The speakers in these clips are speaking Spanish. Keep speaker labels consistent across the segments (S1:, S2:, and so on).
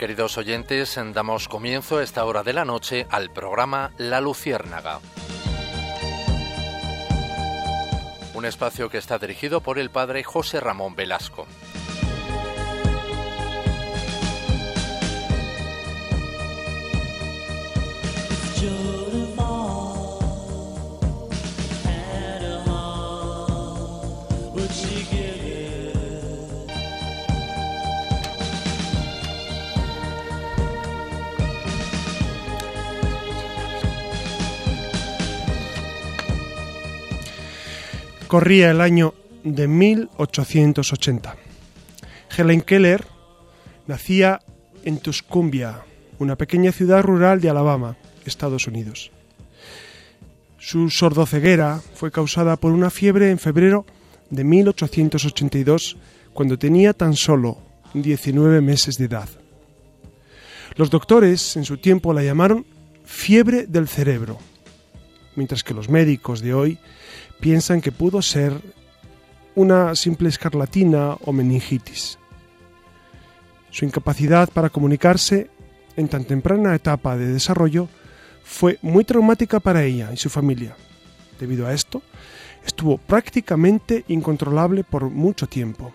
S1: Queridos oyentes, damos comienzo a esta hora de la noche al programa La Luciérnaga. Un espacio que está dirigido por el padre José Ramón Velasco.
S2: Corría el año de 1880. Helen Keller nacía en Tuscumbia, una pequeña ciudad rural de Alabama, Estados Unidos. Su sordoceguera fue causada por una fiebre en febrero de 1882, cuando tenía tan solo 19 meses de edad. Los doctores en su tiempo la llamaron fiebre del cerebro, mientras que los médicos de hoy piensan que pudo ser una simple escarlatina o meningitis. Su incapacidad para comunicarse en tan temprana etapa de desarrollo fue muy traumática para ella y su familia. Debido a esto, estuvo prácticamente incontrolable por mucho tiempo.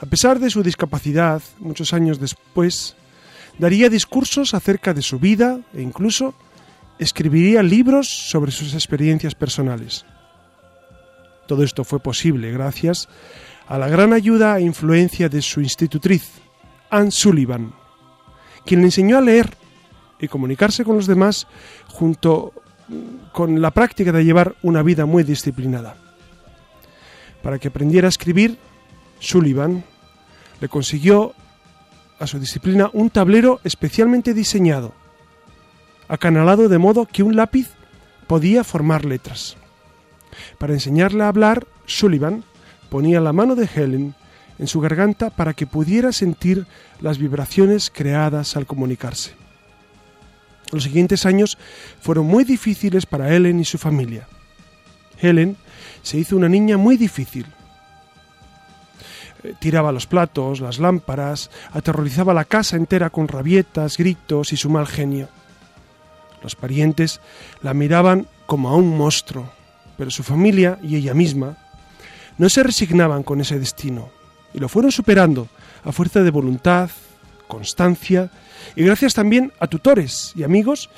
S2: A pesar de su discapacidad, muchos años después, daría discursos acerca de su vida e incluso escribiría libros sobre sus experiencias personales. Todo esto fue posible gracias a la gran ayuda e influencia de su institutriz, Anne Sullivan, quien le enseñó a leer y comunicarse con los demás junto con la práctica de llevar una vida muy disciplinada. Para que aprendiera a escribir, Sullivan le consiguió a su disciplina un tablero especialmente diseñado acanalado de modo que un lápiz podía formar letras. Para enseñarle a hablar, Sullivan ponía la mano de Helen en su garganta para que pudiera sentir las vibraciones creadas al comunicarse. Los siguientes años fueron muy difíciles para Helen y su familia. Helen se hizo una niña muy difícil. Eh, tiraba los platos, las lámparas, aterrorizaba la casa entera con rabietas, gritos y su mal genio. Los parientes la miraban como a un monstruo, pero su familia y ella misma no se resignaban con ese destino y lo fueron superando a fuerza de voluntad, constancia y gracias también a tutores y amigos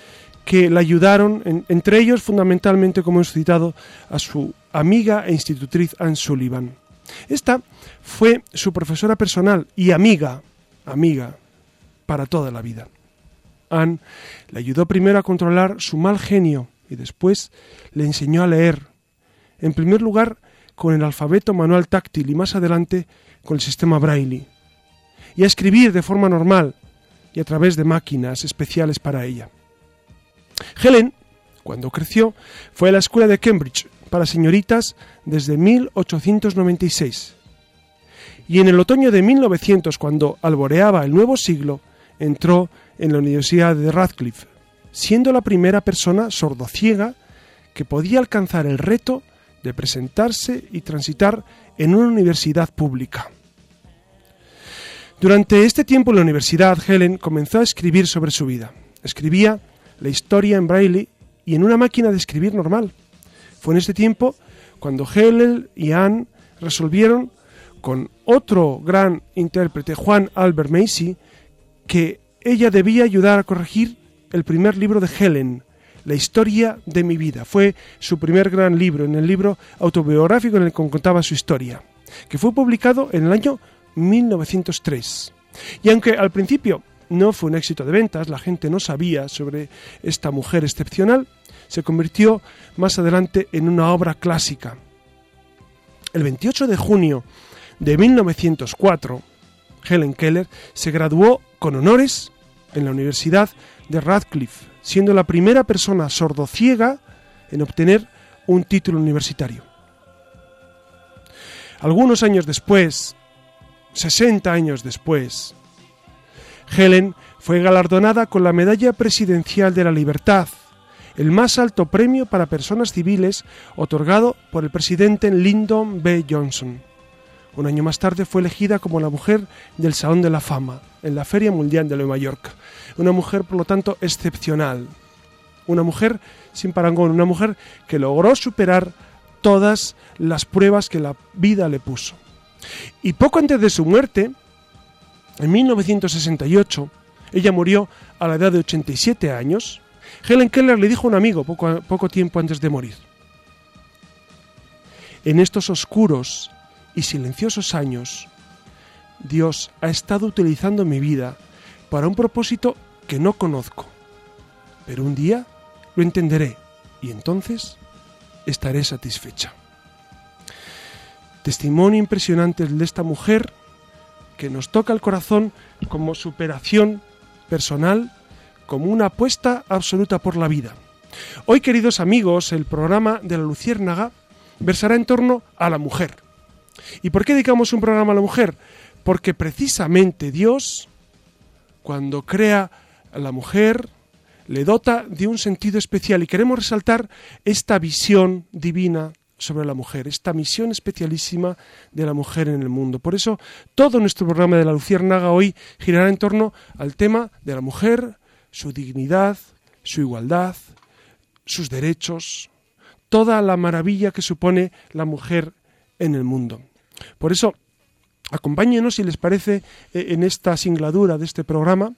S2: que la ayudaron, entre ellos fundamentalmente, como hemos citado, a su amiga e institutriz Anne Sullivan. Esta fue su profesora personal y amiga, amiga, para toda la vida. Anne le ayudó primero a controlar su mal genio y después le enseñó a leer. En primer lugar, con el alfabeto manual táctil y más adelante con el sistema braille. Y a escribir de forma normal y a través de máquinas especiales para ella. Helen, cuando creció, fue a la escuela de Cambridge para señoritas desde 1896. Y en el otoño de 1900, cuando alboreaba el nuevo siglo, entró en la Universidad de Radcliffe, siendo la primera persona sordociega que podía alcanzar el reto de presentarse y transitar en una universidad pública. Durante este tiempo en la universidad, Helen comenzó a escribir sobre su vida. Escribía la historia en braille y en una máquina de escribir normal. Fue en este tiempo cuando Helen y Anne resolvieron con otro gran intérprete, Juan Albert Macy, que ella debía ayudar a corregir el primer libro de Helen, La historia de mi vida. Fue su primer gran libro, en el libro autobiográfico en el que contaba su historia, que fue publicado en el año 1903. Y aunque al principio no fue un éxito de ventas, la gente no sabía sobre esta mujer excepcional, se convirtió más adelante en una obra clásica. El 28 de junio de 1904, Helen Keller se graduó con honores en la Universidad de Radcliffe, siendo la primera persona sordociega en obtener un título universitario. Algunos años después, 60 años después, Helen fue galardonada con la Medalla Presidencial de la Libertad, el más alto premio para personas civiles otorgado por el presidente Lyndon B. Johnson. Un año más tarde fue elegida como la mujer del Salón de la Fama en la Feria Mundial de Nueva York. Una mujer, por lo tanto, excepcional. Una mujer sin parangón, una mujer que logró superar todas las pruebas que la vida le puso. Y poco antes de su muerte, en 1968, ella murió a la edad de 87 años. Helen Keller le dijo a un amigo poco, poco tiempo antes de morir, en estos oscuros y silenciosos años, Dios ha estado utilizando mi vida para un propósito que no conozco, pero un día lo entenderé y entonces estaré satisfecha. Testimonio impresionante de esta mujer que nos toca el corazón como superación personal, como una apuesta absoluta por la vida. Hoy, queridos amigos, el programa de la Luciérnaga versará en torno a la mujer. ¿Y por qué dedicamos un programa a la mujer? Porque precisamente Dios, cuando crea a la mujer, le dota de un sentido especial y queremos resaltar esta visión divina sobre la mujer, esta misión especialísima de la mujer en el mundo. Por eso, todo nuestro programa de la Luciérnaga hoy girará en torno al tema de la mujer, su dignidad, su igualdad, sus derechos, toda la maravilla que supone la mujer en el mundo. Por eso, acompáñenos, si les parece, eh, en esta singladura de este programa,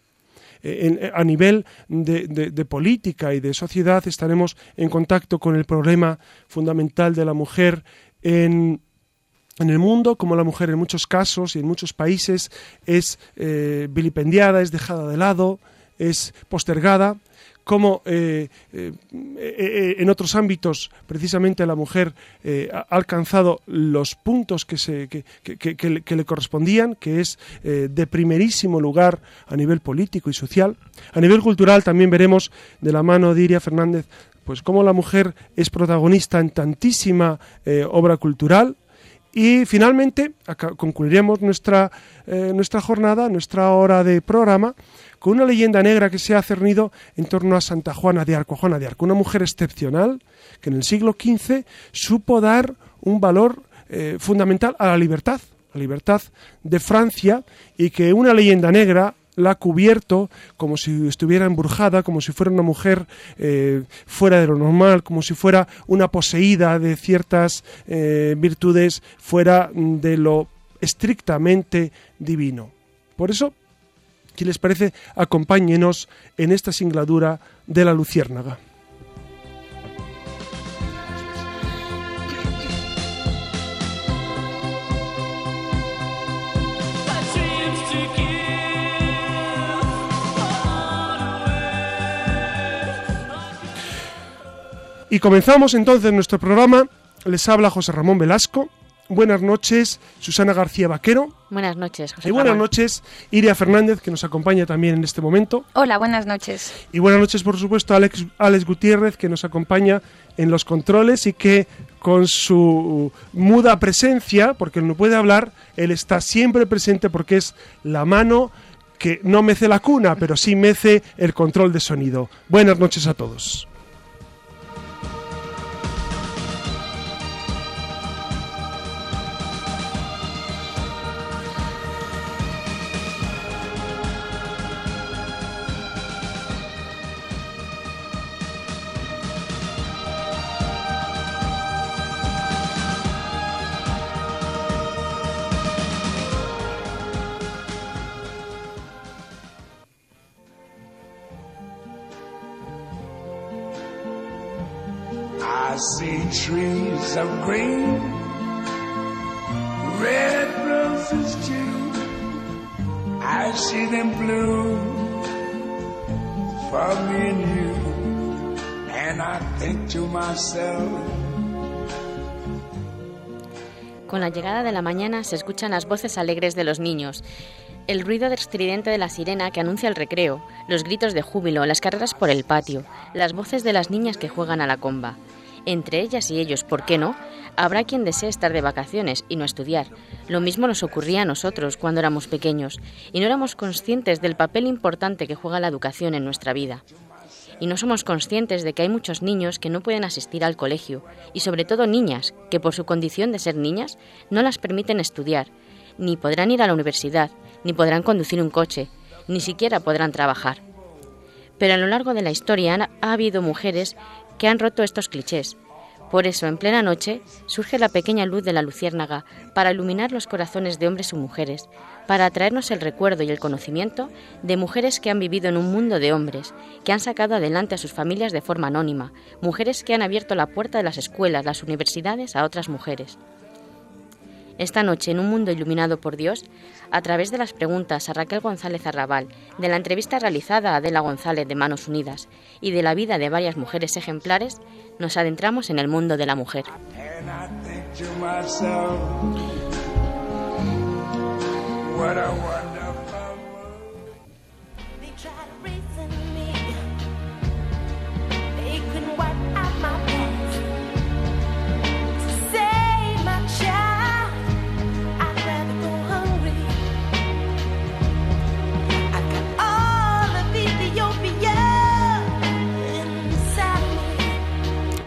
S2: eh, a nivel de, política y de sociedad estaremos en contacto con el problema fundamental de la mujer en, el mundo, como la mujer en muchos casos y en muchos países es eh, vilipendiada, es dejada de lado, es postergada cómo eh, eh, eh, en otros ámbitos precisamente la mujer ha alcanzado los puntos que, se, que, le correspondían, que es de primerísimo lugar a nivel político y social. A nivel cultural también veremos de la mano de Iria Fernández pues cómo la mujer es protagonista en tantísima obra cultural, y finalmente concluiremos nuestra, nuestra jornada, nuestra hora de programa, con una leyenda negra que se ha cernido en torno a Santa Juana de Arco. Una mujer excepcional que en el siglo XV supo dar un valor eh, fundamental a la libertad, la libertad de Francia, y que una leyenda negra la ha cubierto como si estuviera embrujada, como si fuera una mujer eh, fuera de lo normal, como si fuera una poseída de ciertas eh, virtudes fuera de lo estrictamente divino. Por eso si les parece, acompáñenos en esta singladura de la Luciérnaga. Y comenzamos entonces nuestro programa. Les habla José Ramón Velasco buenas noches, Susana García Vaquero.
S3: Buenas noches, José.
S2: Y buenas noches, Iria Fernández, que nos acompaña también en este momento.
S4: Hola, buenas noches.
S2: Y buenas noches, por supuesto, Alex, Alex Gutiérrez, que nos acompaña en los controles y que con su muda presencia, porque no puede hablar, él está siempre presente porque es la mano que no mece la cuna, pero sí mece el control de sonido. Buenas noches a todos.
S3: Con la llegada de la mañana se escuchan las voces alegres de los niños, el ruido estridente de la sirena que anuncia el recreo, los gritos de júbilo, las carreras por el patio, las voces de las niñas que juegan a la comba. Entre ellas y ellos, ¿por qué no? Habrá quien desee estar de vacaciones y no estudiar. Lo mismo nos ocurría a nosotros cuando éramos pequeños y no éramos conscientes del papel importante que juega la educación en nuestra vida. y no somos conscientes de que hay muchos niños que no pueden asistir al colegio y sobre todo niñas que por su condición de ser niñas no las permiten estudiar, ni podrán ir a la universidad, ni podrán conducir un coche, ni siquiera podrán trabajar. Pero a lo largo de la historia ha habido mujeres que han roto estos clichés por eso, en plena noche, surge la pequeña luz de la luciérnaga para iluminar los corazones de hombres y mujeres, para atraernos el recuerdo y el conocimiento de mujeres que han vivido en un mundo de hombres, que han sacado adelante a sus familias de forma anónima, mujeres que han abierto la puerta de las escuelas, las universidades a otras mujeres. Esta noche, en un mundo iluminado por Dios, a través de las preguntas a Raquel González Arrabal, de la entrevista realizada a Adela González de Manos Unidas y de la vida de varias mujeres ejemplares, nos adentramos en el mundo de la mujer.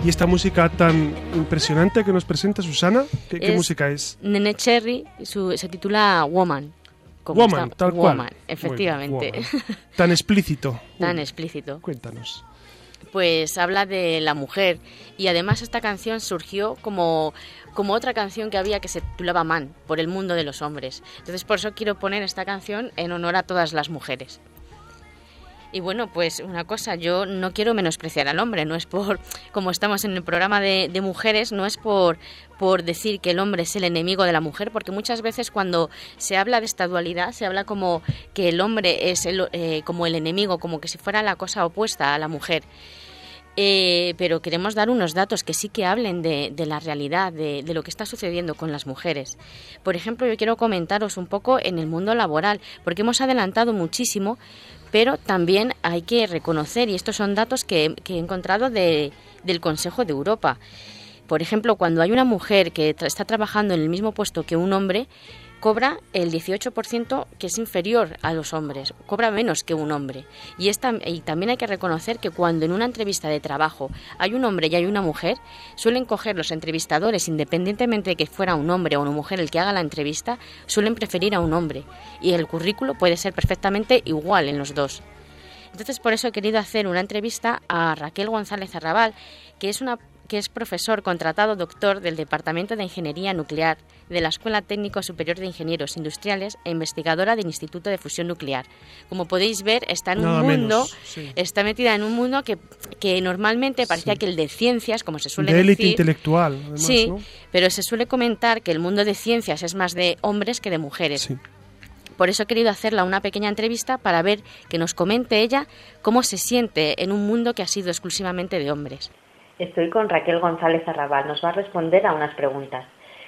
S2: Y esta música tan impresionante que nos presenta Susana, ¿qué, música es?
S3: Nene Cherry, se titula Woman.
S2: Woman, tal cual.
S3: Woman, efectivamente.
S2: Tan explícito.
S3: tan explícito.
S2: Cuéntanos.
S3: Pues habla de la mujer y además esta canción surgió como como otra canción que había que se titulaba Man, por el mundo de los hombres. Entonces por eso quiero poner esta canción en honor a todas las mujeres. Y bueno, pues una cosa, yo no quiero menospreciar al hombre, no es por, como estamos en el programa de, mujeres, no es por, por decir que el hombre es el enemigo de la mujer, porque muchas veces cuando se habla de esta dualidad, se habla como que el hombre es el, eh, como el enemigo, como que si fuera la cosa opuesta a la mujer. Eh, pero queremos dar unos datos que sí que hablen de, la realidad, de, de, lo que está sucediendo con las mujeres. Por ejemplo, yo quiero comentaros un poco en el mundo laboral, porque hemos adelantado muchísimo, pero también hay que reconocer, y estos son datos que, he encontrado del Consejo de Europa, por ejemplo, cuando hay una mujer que está trabajando en el mismo puesto que un hombre, cobra el 18% que es inferior a los hombres, cobra menos que un hombre. Y, y también hay que reconocer que cuando en una entrevista de trabajo hay un hombre y hay una mujer, suelen coger los entrevistadores, independientemente de que fuera un hombre o una mujer el que haga la entrevista, suelen preferir a un hombre. Y el currículo puede ser perfectamente igual en los dos. Entonces, por eso he querido hacer una entrevista a Raquel González Arrabal, que es una que es profesor contratado doctor del Departamento de Ingeniería Nuclear de la Escuela Técnico Superior de Ingenieros Industriales e investigadora del Instituto de Fusión Nuclear. Como podéis ver, está en un mundo, está metida en un mundo que, que normalmente parecía que el de ciencias, como se suele
S2: de
S3: élite
S2: intelectual.
S3: sí, pero se suele comentar que el mundo de ciencias es más de hombres que de mujeres. Por eso he querido hacerla una pequeña entrevista para ver que nos comente ella cómo se siente en un mundo que ha sido exclusivamente de hombres.
S4: Estoy con Raquel González Arrabal. Nos va a responder a unas preguntas.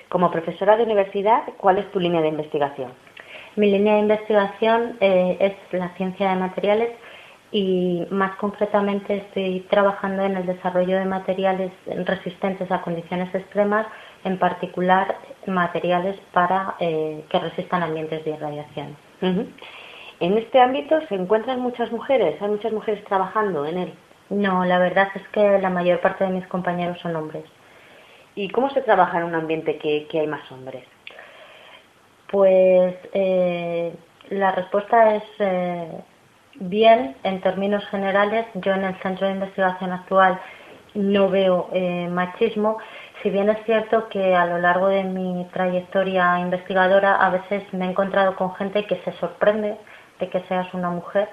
S4: Como profesora de universidad, ¿cuál es tu línea de investigación?
S5: Mi línea de investigación eh, es la ciencia de materiales y más concretamente estoy trabajando en el desarrollo de materiales resistentes a condiciones extremas, en particular materiales para eh, que resistan ambientes de irradiación.
S4: En este ámbito se encuentran muchas mujeres, hay muchas mujeres trabajando en él.
S5: No, la verdad es que la mayor parte de mis compañeros son hombres.
S4: ¿Y cómo se trabaja en un ambiente que, hay más hombres?
S5: Pues eh, la respuesta es eh, bien en términos generales. Yo en el centro de investigación actual no veo eh, machismo, si bien es cierto que a lo largo de mi trayectoria investigadora a veces me he encontrado con gente que se sorprende de que seas una mujer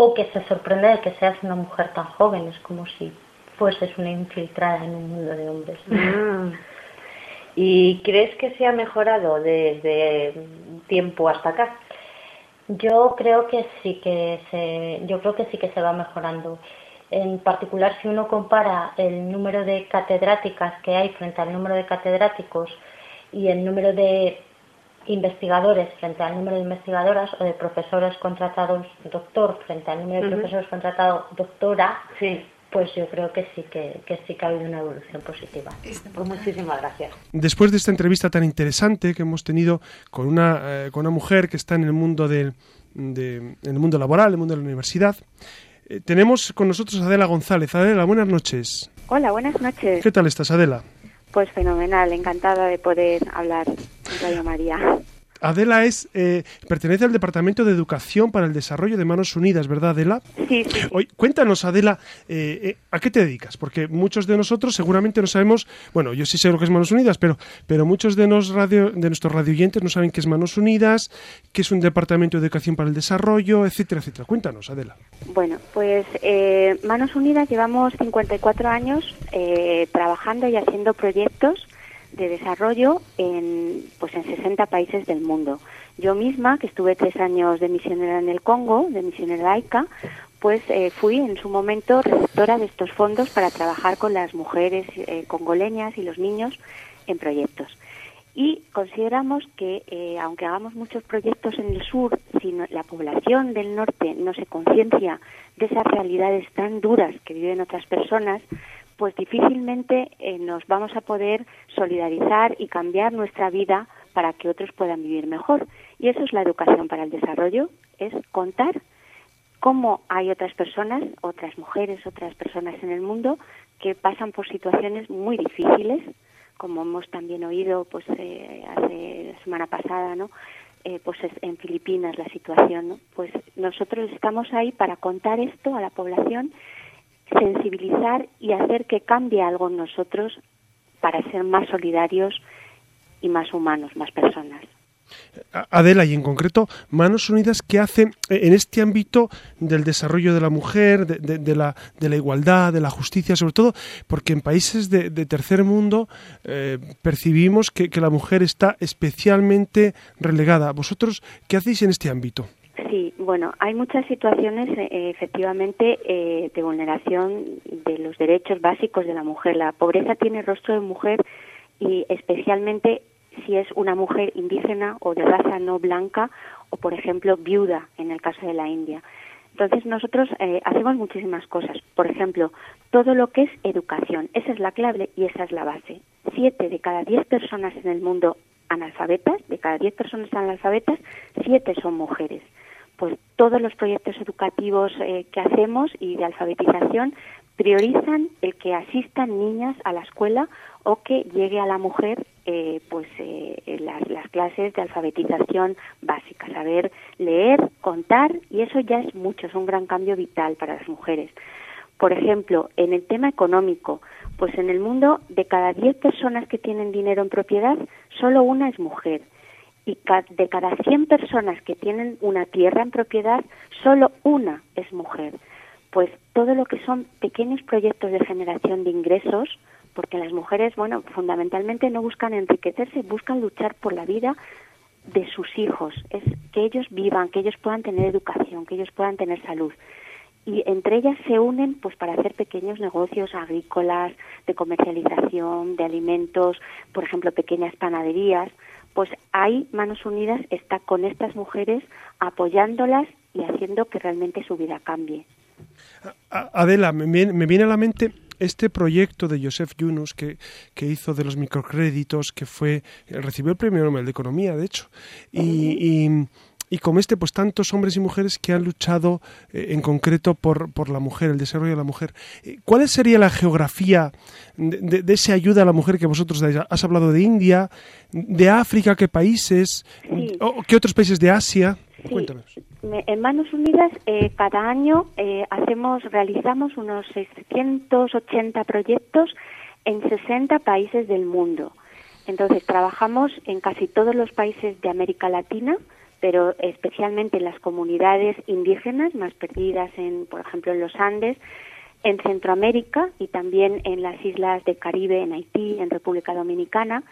S5: o que se sorprende de que seas una mujer tan joven, es como si fueses una infiltrada en un mundo de hombres.
S4: Mm. ¿Y crees que se ha mejorado desde tiempo hasta acá?
S5: Yo creo que sí que se, yo creo que sí que se va mejorando. En particular, si uno compara el número de catedráticas que hay frente al número de catedráticos y el número de investigadores frente al número de investigadoras o de profesores contratados doctor frente al número de profesores contratados doctora,
S4: sí.
S5: pues yo creo que sí que, sí que ha habido una evolución positiva.
S4: Pues muchísimas gracias.
S2: Después de esta entrevista tan interesante que hemos tenido con una, eh, con una mujer que está en el mundo del, de, en el mundo laboral, en el mundo de la universidad, Eh, tenemos con nosotros a Adela González. Adela, buenas noches.
S6: Hola, buenas noches.
S2: ¿Qué tal estás, Adela?
S6: Pues fenomenal, encantada de poder hablar Radio María.
S2: Adela es eh, pertenece al Departamento de Educación para el Desarrollo de Manos Unidas, ¿verdad, Adela?
S6: Sí. sí.
S2: Hoy, cuéntanos, Adela, eh, eh, ¿a qué te dedicas? Porque muchos de nosotros seguramente no sabemos, bueno, yo sí sé lo que es Manos Unidas, pero, pero muchos de, nos radio, de nuestros radioyentes no saben qué es Manos Unidas, qué es un Departamento de Educación para el Desarrollo, etcétera, etcétera. Cuéntanos, Adela.
S6: Bueno, pues Manos Unidas llevamos 54 años trabajando y haciendo proyectos de desarrollo en, pues en 60 países del mundo. Yo misma, que estuve tres años de misionera en el Congo, de misionera laica, pues eh, fui en su momento receptora de estos fondos para trabajar con las mujeres eh, congoleñas y los niños en proyectos. Y consideramos que, eh, aunque hagamos muchos proyectos en el sur, si la población del norte no se conciencia de esas realidades tan duras que viven otras personas, pues difícilmente eh, nos vamos a poder solidarizar y cambiar nuestra vida para que otros puedan vivir mejor. Y eso es la educación para el desarrollo, es contar cómo hay otras personas, otras mujeres, otras personas en el mundo que pasan por situaciones muy difíciles, como hemos también oído pues eh, hace la semana pasada, ¿no? Eh, pues en Filipinas la situación, ¿no? Pues nosotros estamos ahí para contar esto a la población sensibilizar y hacer que cambie algo en nosotros para ser más solidarios y más humanos, más personas.
S2: Adela, y en concreto, Manos Unidas, ¿qué hace en este ámbito del desarrollo de la mujer, de, la, de la, igualdad, de la justicia, sobre todo porque en países de, tercer mundo eh, percibimos que, que la mujer está especialmente relegada? ¿Vosotros qué hacéis en este ámbito?
S6: Sí, bueno, hay muchas situaciones eh, efectivamente eh, de vulneración de los derechos básicos de la mujer. La pobreza tiene rostro de mujer y especialmente si es una mujer indígena o de raza no blanca o, por ejemplo, viuda en el caso de la India. Entonces nosotros eh, hacemos muchísimas cosas. Por ejemplo, todo lo que es educación. Esa es la clave y esa es la base. Siete de cada diez personas en el mundo analfabetas, de cada diez personas analfabetas, siete son mujeres pues todos los proyectos educativos eh, que hacemos y de alfabetización priorizan el que asistan niñas a la escuela o que llegue a la mujer eh, pues eh, las, las, clases de alfabetización básica, saber leer, contar y eso ya es mucho, es un gran cambio vital para las mujeres. Por ejemplo, en el tema económico, pues en el mundo de cada 10 personas que tienen dinero en propiedad, solo una es mujer y de cada 100 personas que tienen una tierra en propiedad, solo una es mujer. Pues todo lo que son pequeños proyectos de generación de ingresos, porque las mujeres, bueno, fundamentalmente no buscan enriquecerse, buscan luchar por la vida de sus hijos, es que ellos vivan, que ellos puedan tener educación, que ellos puedan tener salud. Y entre ellas se unen pues para hacer pequeños negocios agrícolas, de comercialización, de alimentos, por ejemplo, pequeñas panaderías pues ahí Manos Unidas está con estas mujeres apoyándolas y haciendo que realmente su vida cambie.
S2: Adela, me viene, a la mente este proyecto de Joseph Yunus que, hizo de los microcréditos, que fue recibió el premio Nobel de Economía, de hecho, y y como este, pues tantos hombres y mujeres que han luchado eh, en concreto por, por, la mujer, el desarrollo de la mujer. Eh, ¿Cuál sería la geografía de, de, esa ayuda a la mujer que vosotros dais? Has hablado de India, de África, ¿qué países? ¿Qué otros países de Asia? Cuéntanos.
S6: En Manos Unidas eh, cada año hacemos, realizamos unos 680 proyectos en 60 países del mundo. Entonces trabajamos en casi todos los países de América Latina, pero especialmente en las comunidades indígenas más perdidas en, por ejemplo, en los Andes, en Centroamérica y también en las islas de Caribe, en Haití, en República Dominicana,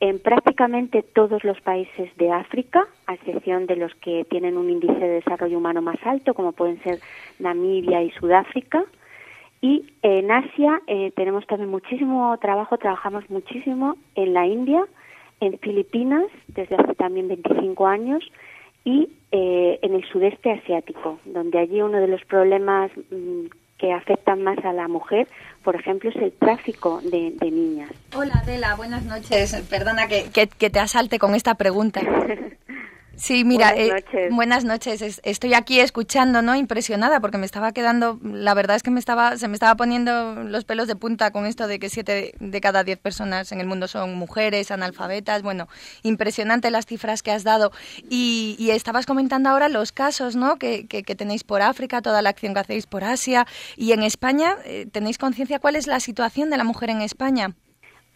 S6: en prácticamente todos los países de África, a excepción de los que tienen un índice de desarrollo humano más alto, como pueden ser Namibia y Sudáfrica. Y en Asia eh, tenemos también muchísimo trabajo, trabajamos muchísimo en la India, en Filipinas desde hace también 25 años y eh, en el sudeste asiático, donde allí uno de los problemas mm, que afectan más a la mujer, por ejemplo, es el tráfico de, niñas.
S3: Hola Adela, buenas noches. Perdona que, que, te asalte con esta pregunta.
S7: Sí, mira, buenas eh, noches. buenas noches. Estoy aquí escuchando, ¿no? Impresionada porque me estaba quedando, la verdad es que me estaba, se me estaba poniendo los pelos de punta con esto de que siete de cada diez personas en el mundo son mujeres, analfabetas. Bueno, impresionante las cifras que has dado. Y, estabas comentando ahora los casos, ¿no? Que, que, tenéis por África, toda la acción que hacéis por Asia y en España. Eh, ¿Tenéis conciencia cuál es la situación de la mujer en España?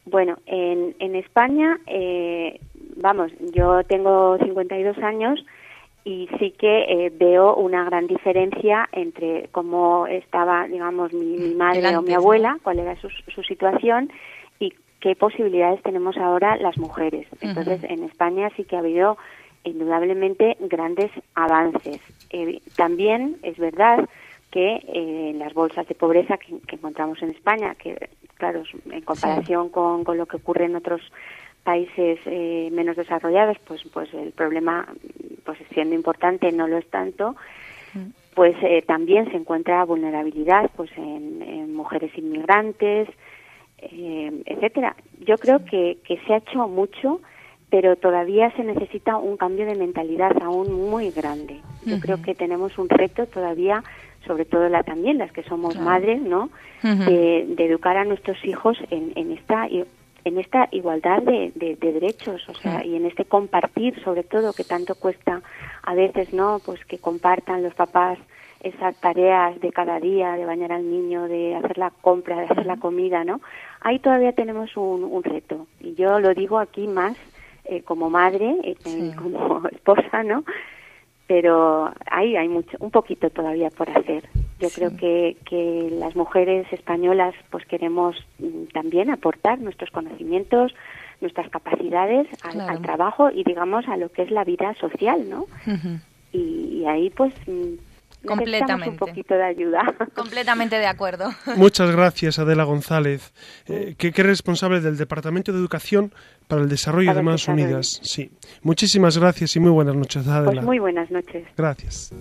S6: Bueno, en, en España eh, vamos, yo tengo 52 años y sí que eh, veo una gran diferencia entre cómo estaba, digamos, mi, madre o mi abuela, cuál era su, situación y qué posibilidades tenemos ahora las mujeres. Entonces, en España sí que ha habido indudablemente grandes avances. Eh, también es verdad que eh, las bolsas de pobreza que, encontramos en España, que claro, en comparación con, con, lo que ocurre en otros países eh, menos desarrollados, pues, pues el problema, pues siendo importante, no lo es tanto, mm. pues eh, también se encuentra vulnerabilidad pues en, mujeres inmigrantes, eh, etcétera. Yo creo que, que se ha hecho mucho, pero todavía se necesita un cambio de mentalidad aún muy grande. Yo creo que tenemos un reto todavía, sobre todo la, también las que somos madres, ¿no? de, de, educar a nuestros hijos en, en esta en esta igualdad de, de, derechos, o sea, y en este compartir, sobre todo, que tanto cuesta a veces, ¿no? Pues que compartan los papás esas tareas de cada día, de bañar al niño, de hacer la compra, de hacer la comida, ¿no? Ahí todavía tenemos un, un reto. Y yo lo digo aquí más eh, como madre, eh, como esposa, ¿no? Pero ahí hay mucho, un poquito todavía por hacer. Yo creo que, que las mujeres españolas pues queremos mm, también aportar nuestros conocimientos, nuestras capacidades al, trabajo y digamos a lo que es la vida social, ¿no? y, ahí pues mm, Completamente. un poquito de ayuda.
S7: Completamente de acuerdo.
S2: Muchas gracias, Adela González, eh, que, es responsable del Departamento de Educación para el Desarrollo de Manos Unidas. Sí. Muchísimas gracias y muy buenas noches, Adela.
S6: Pues muy buenas noches.
S2: Gracias.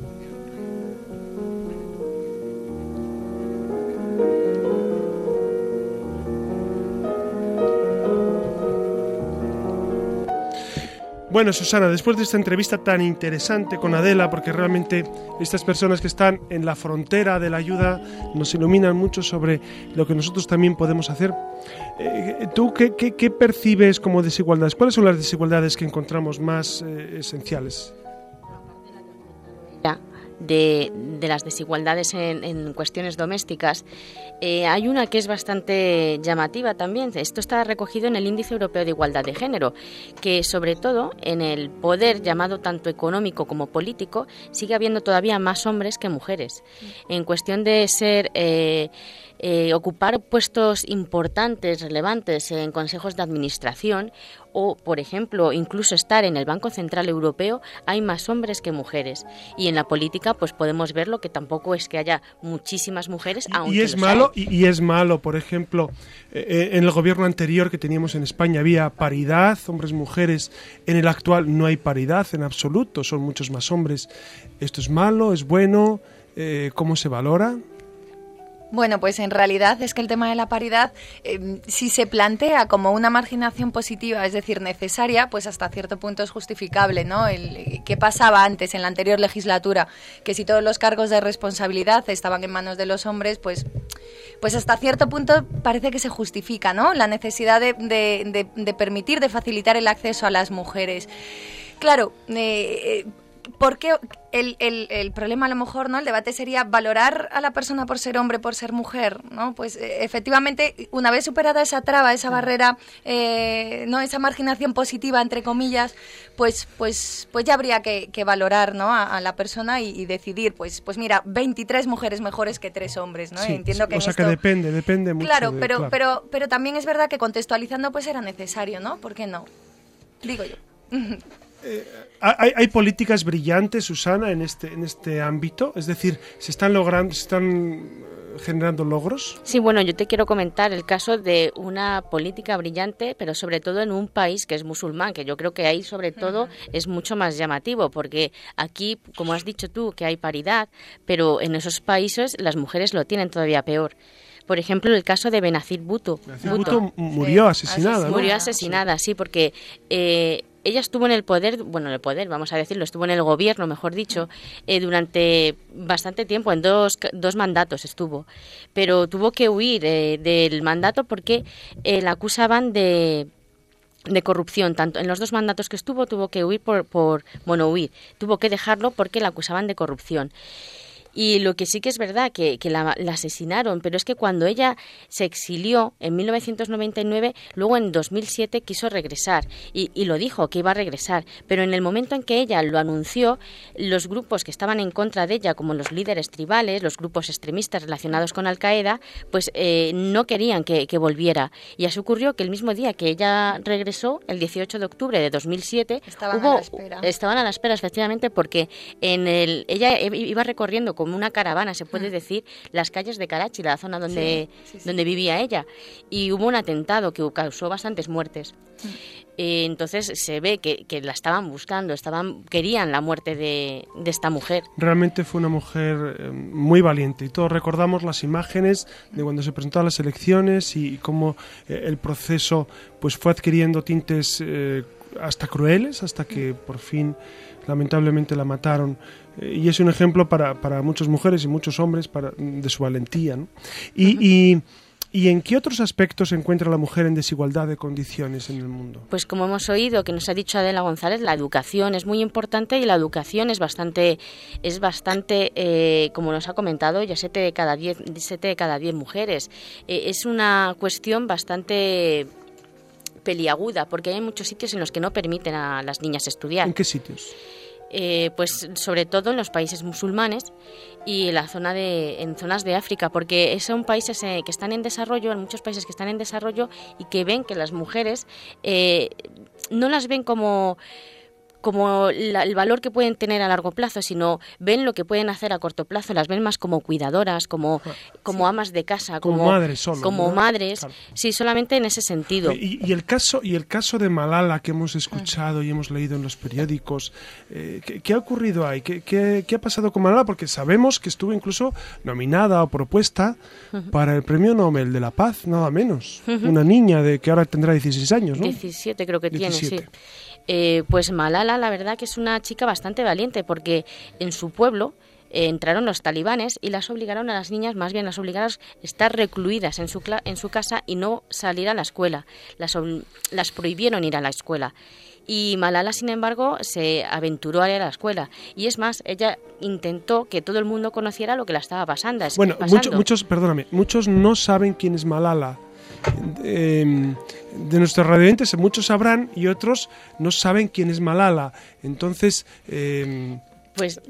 S2: Bueno, Susana, después de esta entrevista tan interesante con Adela, porque realmente estas personas que están en la frontera de la ayuda nos iluminan mucho sobre lo que nosotros también podemos hacer, eh, ¿tú qué, percibes como desigualdades? ¿Cuáles son las desigualdades que encontramos más eh, esenciales?
S3: De, las desigualdades en, cuestiones domésticas, eh, hay una que es bastante llamativa también. Esto está recogido en el Índice Europeo de Igualdad de Género, que sobre todo en el poder llamado tanto económico como político sigue habiendo todavía más hombres que mujeres. En cuestión de ser... Eh, eh, ocupar puestos importantes, relevantes en consejos de administración o, por ejemplo, incluso estar en el Banco Central Europeo, hay más hombres que mujeres. Y en la política, pues podemos verlo que tampoco es que haya muchísimas mujeres.
S2: Aunque y es malo y, es malo, por ejemplo, eh, eh, en el gobierno anterior que teníamos en España había paridad hombres-mujeres. En el actual no hay paridad en absoluto, son muchos más hombres. Esto es malo, es bueno. ¿Cómo se valora?
S7: Bueno, pues en realidad es que el tema de la paridad, em, si se plantea como una marginación positiva, es decir, necesaria, pues hasta cierto punto es justificable, ¿no? El, ¿Qué pasaba antes, en la anterior legislatura? Que si todos los cargos de responsabilidad estaban en manos de los hombres, pues, pues hasta cierto punto parece que se justifica, ¿no? La necesidad de, de, permitir, de facilitar el acceso a las mujeres. Claro, eh, porque el, el, el, problema a lo mejor, ¿no? El debate sería valorar a la persona por ser hombre, por ser mujer, ¿no? Pues eh, efectivamente, una vez superada esa traba, esa barrera, eh, ¿no? Esa marginación positiva, entre comillas, pues, pues, pues ya habría que, valorar, ¿no? A, la persona y, decidir, pues, pues mira, 23 mujeres mejores que tres hombres, ¿no?
S2: Entiendo que o sea que depende, depende mucho.
S7: Claro, pero, pero, pero también es verdad que contextualizando, pues era necesario, ¿no? ¿Por qué no? Digo yo.
S2: Eh, hay, políticas brillantes, Susana, en este, en este ámbito? Es decir, ¿se están logrando, se están eh, generando logros?
S3: Sí, bueno, yo te quiero comentar el caso de una política brillante, pero sobre todo en un país que es musulmán, que yo creo que ahí sobre todo es mucho más llamativo, porque aquí, como has dicho tú, que hay paridad, pero en esos países las mujeres lo tienen todavía peor. Por ejemplo, el caso de Benazir Bhutto.
S2: Bhutto murió asesinada.
S3: Murió asesinada, sí, porque eh, ella estuvo en el poder, bueno, en el poder, vamos a decirlo, estuvo en el gobierno, mejor dicho, eh, durante bastante tiempo, en dos, dos mandatos estuvo, pero tuvo que huir eh, del mandato porque eh, la acusaban de de corrupción, tanto en los dos mandatos que estuvo, tuvo que huir por, por bueno, huir, tuvo que dejarlo porque la acusaban de corrupción. Y lo que sí que es verdad, que, la, asesinaron, pero es que cuando ella se exilió en 1999, luego en 2007 quiso regresar y, lo dijo que iba a regresar, pero en el momento en que ella lo anunció, los grupos que estaban en contra de ella, como los líderes tribales, los grupos extremistas relacionados con Al Qaeda, pues eh, no querían que, volviera. Y así ocurrió que el mismo día que ella regresó, el 18 de octubre de 2007,
S7: estaban a la espera.
S3: Estaban a la espera, efectivamente, porque en el, ella iba recorriendo como una caravana, se puede mm. decir, las calles de Karachi, la zona donde, donde vivía ella. Y hubo un atentado que causó bastantes muertes. Mm. Eh, entonces se ve que, la estaban buscando, estaban querían la muerte de, esta mujer.
S2: Realmente fue una mujer eh, muy valiente y todos recordamos las imágenes de cuando se presentó a las elecciones y, cómo eh, el proceso pues fue adquiriendo tintes hasta crueles hasta que por fin lamentablemente la mataron y es un ejemplo para, para, muchas mujeres y muchos hombres para, de su valentía. Y, y, y, en qué otros aspectos se encuentra la mujer en desigualdad de condiciones en el mundo?
S3: Pues como hemos oído que nos ha dicho Adela González, la educación es muy importante y la educación es bastante, es bastante eh, como nos ha comentado, ya siete de cada diez, siete de cada diez mujeres. Eh, es una cuestión bastante peliaguda porque hay muchos sitios en los que no permiten a las niñas estudiar.
S2: ¿En qué sitios?
S3: Eh, pues sobre todo en los países musulmanes y en la zona de en zonas de África porque son países eh, que están en desarrollo en muchos países que están en desarrollo y que ven que las mujeres eh, no las ven como como el valor que pueden tener a largo plazo, sino ven lo que pueden hacer a corto plazo, las ven más como cuidadoras, como, como amas de casa, como,
S2: madres,
S3: como madres, sí, solamente en ese sentido.
S2: Y, el caso y el caso de Malala que hemos escuchado y hemos leído en los periódicos, eh, ¿qué, ha ocurrido ahí? ¿Qué, ¿Qué, ha pasado con Malala? Porque sabemos que estuvo incluso nominada o propuesta para el Premio Nobel de la Paz, nada menos. Una niña de que ahora tendrá 16 años, ¿no?
S3: 17 creo que tiene, sí. Eh, pues Malala, la verdad que es una chica bastante valiente porque en su pueblo eh, entraron los talibanes y las obligaron a las niñas, más bien las obligaron a estar recluidas en su, en su casa y no salir a la escuela. Las, las prohibieron ir a la escuela. Y Malala, sin embargo, se aventuró a ir a la escuela. Y es más, ella intentó que todo el mundo conociera lo que la estaba pasando.
S2: bueno, muchos, perdóname, muchos no saben quién es Malala eh, de nuestros radioyentes muchos sabrán y otros no saben quién es Malala. Entonces,
S3: eh, pues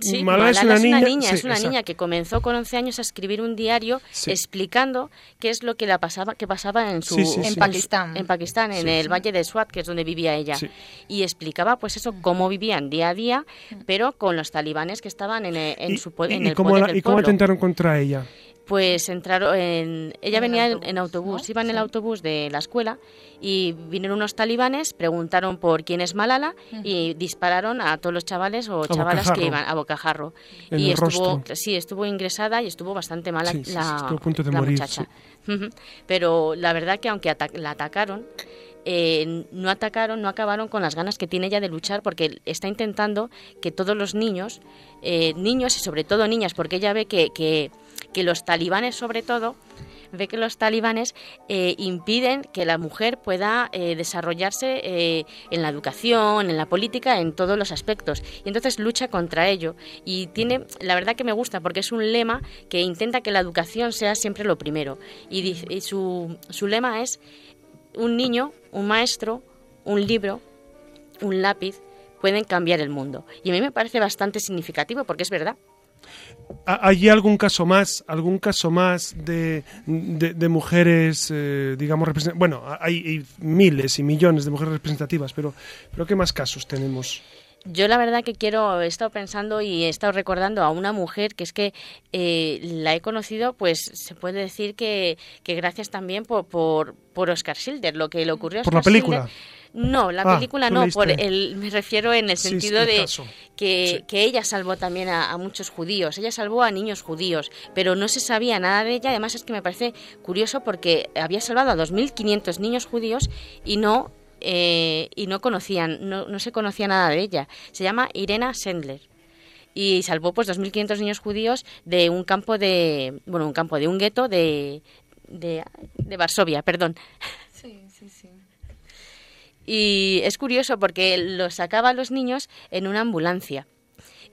S3: sí, Malala, es, una, niña, es una niña que comenzó con 11 años a escribir un diario explicando qué es lo que la pasaba, que pasaba en su
S7: en Pakistán,
S3: en Pakistán, en el valle de Swat, que es donde vivía ella, y explicaba pues eso cómo vivían día a día, pero con los talibanes que estaban en, en su en el
S2: cómo,
S3: poder del
S2: ¿Y cómo atentaron contra ella?
S3: Pues entraron en, ella venía en, autobús, iba en el autobús de la escuela y vinieron unos talibanes, preguntaron por quién es Malala y dispararon a todos los chavales o chavalas que iban a bocajarro. y estuvo, sí, estuvo ingresada y estuvo bastante mala la, muchacha. Pero la verdad que aunque la atacaron, eh, no atacaron, no acabaron con las ganas que tiene ella de luchar porque está intentando que todos los niños, eh, niños y sobre todo niñas, porque ella ve que, que, los talibanes sobre todo, ve que los talibanes eh, impiden que la mujer pueda desarrollarse en la educación, en la política, en todos los aspectos. Y entonces lucha contra ello. Y tiene, la verdad que me gusta, porque es un lema que intenta que la educación sea siempre lo primero. Y, y su, su lema es un niño, un maestro, un libro, un lápiz pueden cambiar el mundo. Y a mí me parece bastante significativo porque es verdad.
S2: ¿Hay algún caso más, algún caso más de, de, mujeres, eh, digamos, bueno, hay, miles y millones de mujeres representativas, pero, pero ¿qué más casos tenemos?
S3: Yo la verdad que quiero, he estado pensando y he estado recordando a una mujer que es que eh, la he conocido, pues se puede decir que, que gracias también por, por, por, Oscar Schilder, lo que le ocurrió a
S2: Oscar ¿Por la película?
S3: No, la ah, película no, por el, me refiero en el sentido de que, que, ella salvó también a, a, muchos judíos, ella salvó a niños judíos, pero no se sabía nada de ella, además es que me parece curioso porque había salvado a 2.500 niños judíos y no eh, y no conocían, no, no se conocía nada de ella. Se llama Irena Sendler y salvó pues 2.500 niños judíos de un campo de, bueno, un campo de un gueto de, de, de Varsovia, perdón.
S7: Sí, sí, sí.
S3: Y es curioso porque los sacaba a los niños en una ambulancia.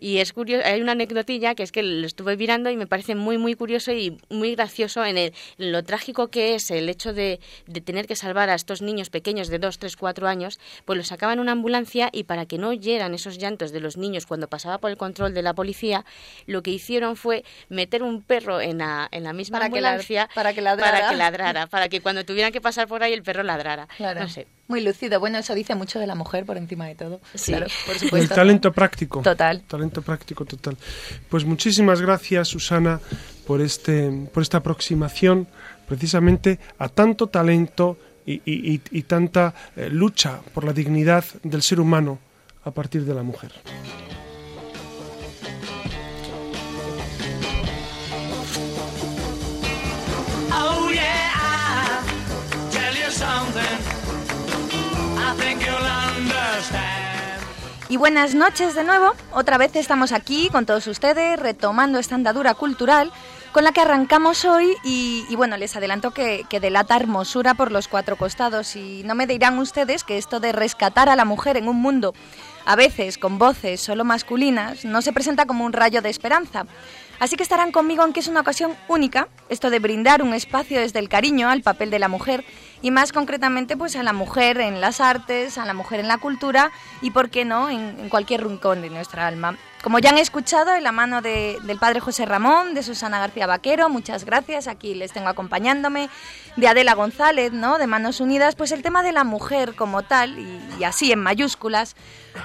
S3: Y es curioso, hay una anecdotilla que es que lo estuve mirando y me parece muy, muy curioso y muy gracioso en, el, en lo trágico que es el hecho de, de, tener que salvar a estos niños pequeños de 2, 3, 4 años, pues los sacaban en una ambulancia y para que no oyeran esos llantos de los niños cuando pasaba por el control de la policía, lo que hicieron fue meter un perro en la, en la misma
S7: para
S3: ambulancia
S7: que la, para, que ladrara.
S3: para que ladrara, para que cuando tuvieran que pasar por ahí el perro ladrara.
S7: Claro.
S3: No sé.
S7: Muy lúcido. Bueno, eso dice mucho de la mujer por encima de todo.
S3: Sí.
S7: Claro, por
S2: El
S7: supuesto.
S2: talento práctico.
S7: Total.
S2: Talento práctico total. Pues muchísimas gracias, Susana, por, este, por esta aproximación precisamente a tanto talento y, y, y, y tanta eh, lucha por la dignidad del ser humano a partir de la mujer.
S8: Oh yeah, I'll tell you something.
S7: Y buenas noches de nuevo. Otra vez estamos aquí con todos ustedes retomando esta andadura cultural con la que arrancamos hoy y, y bueno, les adelanto que, que, delata hermosura por los cuatro costados y no me dirán ustedes que esto de rescatar a la mujer en un mundo a veces con voces solo masculinas no se presenta como un rayo de esperanza. Así que estarán conmigo en que es una ocasión única, esto de brindar un espacio desde el cariño al papel de la mujer y más concretamente pues a la mujer en las artes, a la mujer en la cultura y por qué no en, en cualquier rincón de nuestra alma. Como ya han escuchado, en la mano de, del padre José Ramón, de Susana García Vaquero, muchas gracias, aquí les tengo acompañándome, de Adela González, ¿no? de Manos Unidas, pues el tema de la mujer como tal, y, y así en mayúsculas,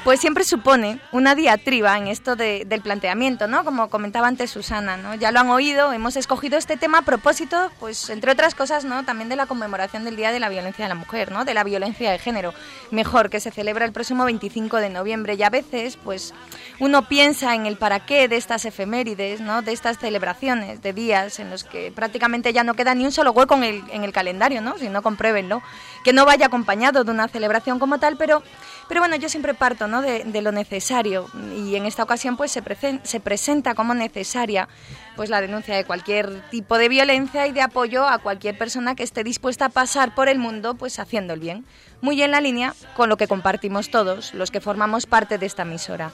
S7: pues siempre supone una diatriba en esto de, del planteamiento, ¿no? Como comentaba antes Susana, ¿no? Ya lo han oído, hemos escogido este tema a propósito, pues entre otras cosas, ¿no? También de la conmemoración del Día de la Violencia de la Mujer, ¿no? De la violencia de género, mejor, que se celebra el próximo 25 de noviembre. Y a veces, pues, uno piensa en el para qué de estas efemérides, ¿no? De estas celebraciones, de días en los que prácticamente ya no queda ni un solo hueco en el, en el calendario, ¿no? Si no, compruébenlo. Que no vaya acompañado de una celebración como tal, pero, pero bueno, yo siempre parto, ¿no? De, lo necesario y en esta ocasión, pues, se, se presenta como necesaria pues la denuncia de cualquier tipo de violencia y de apoyo a cualquier persona que esté dispuesta a pasar por el mundo pues haciendo el bien, muy en la línea con lo que compartimos todos los que formamos parte de esta emisora.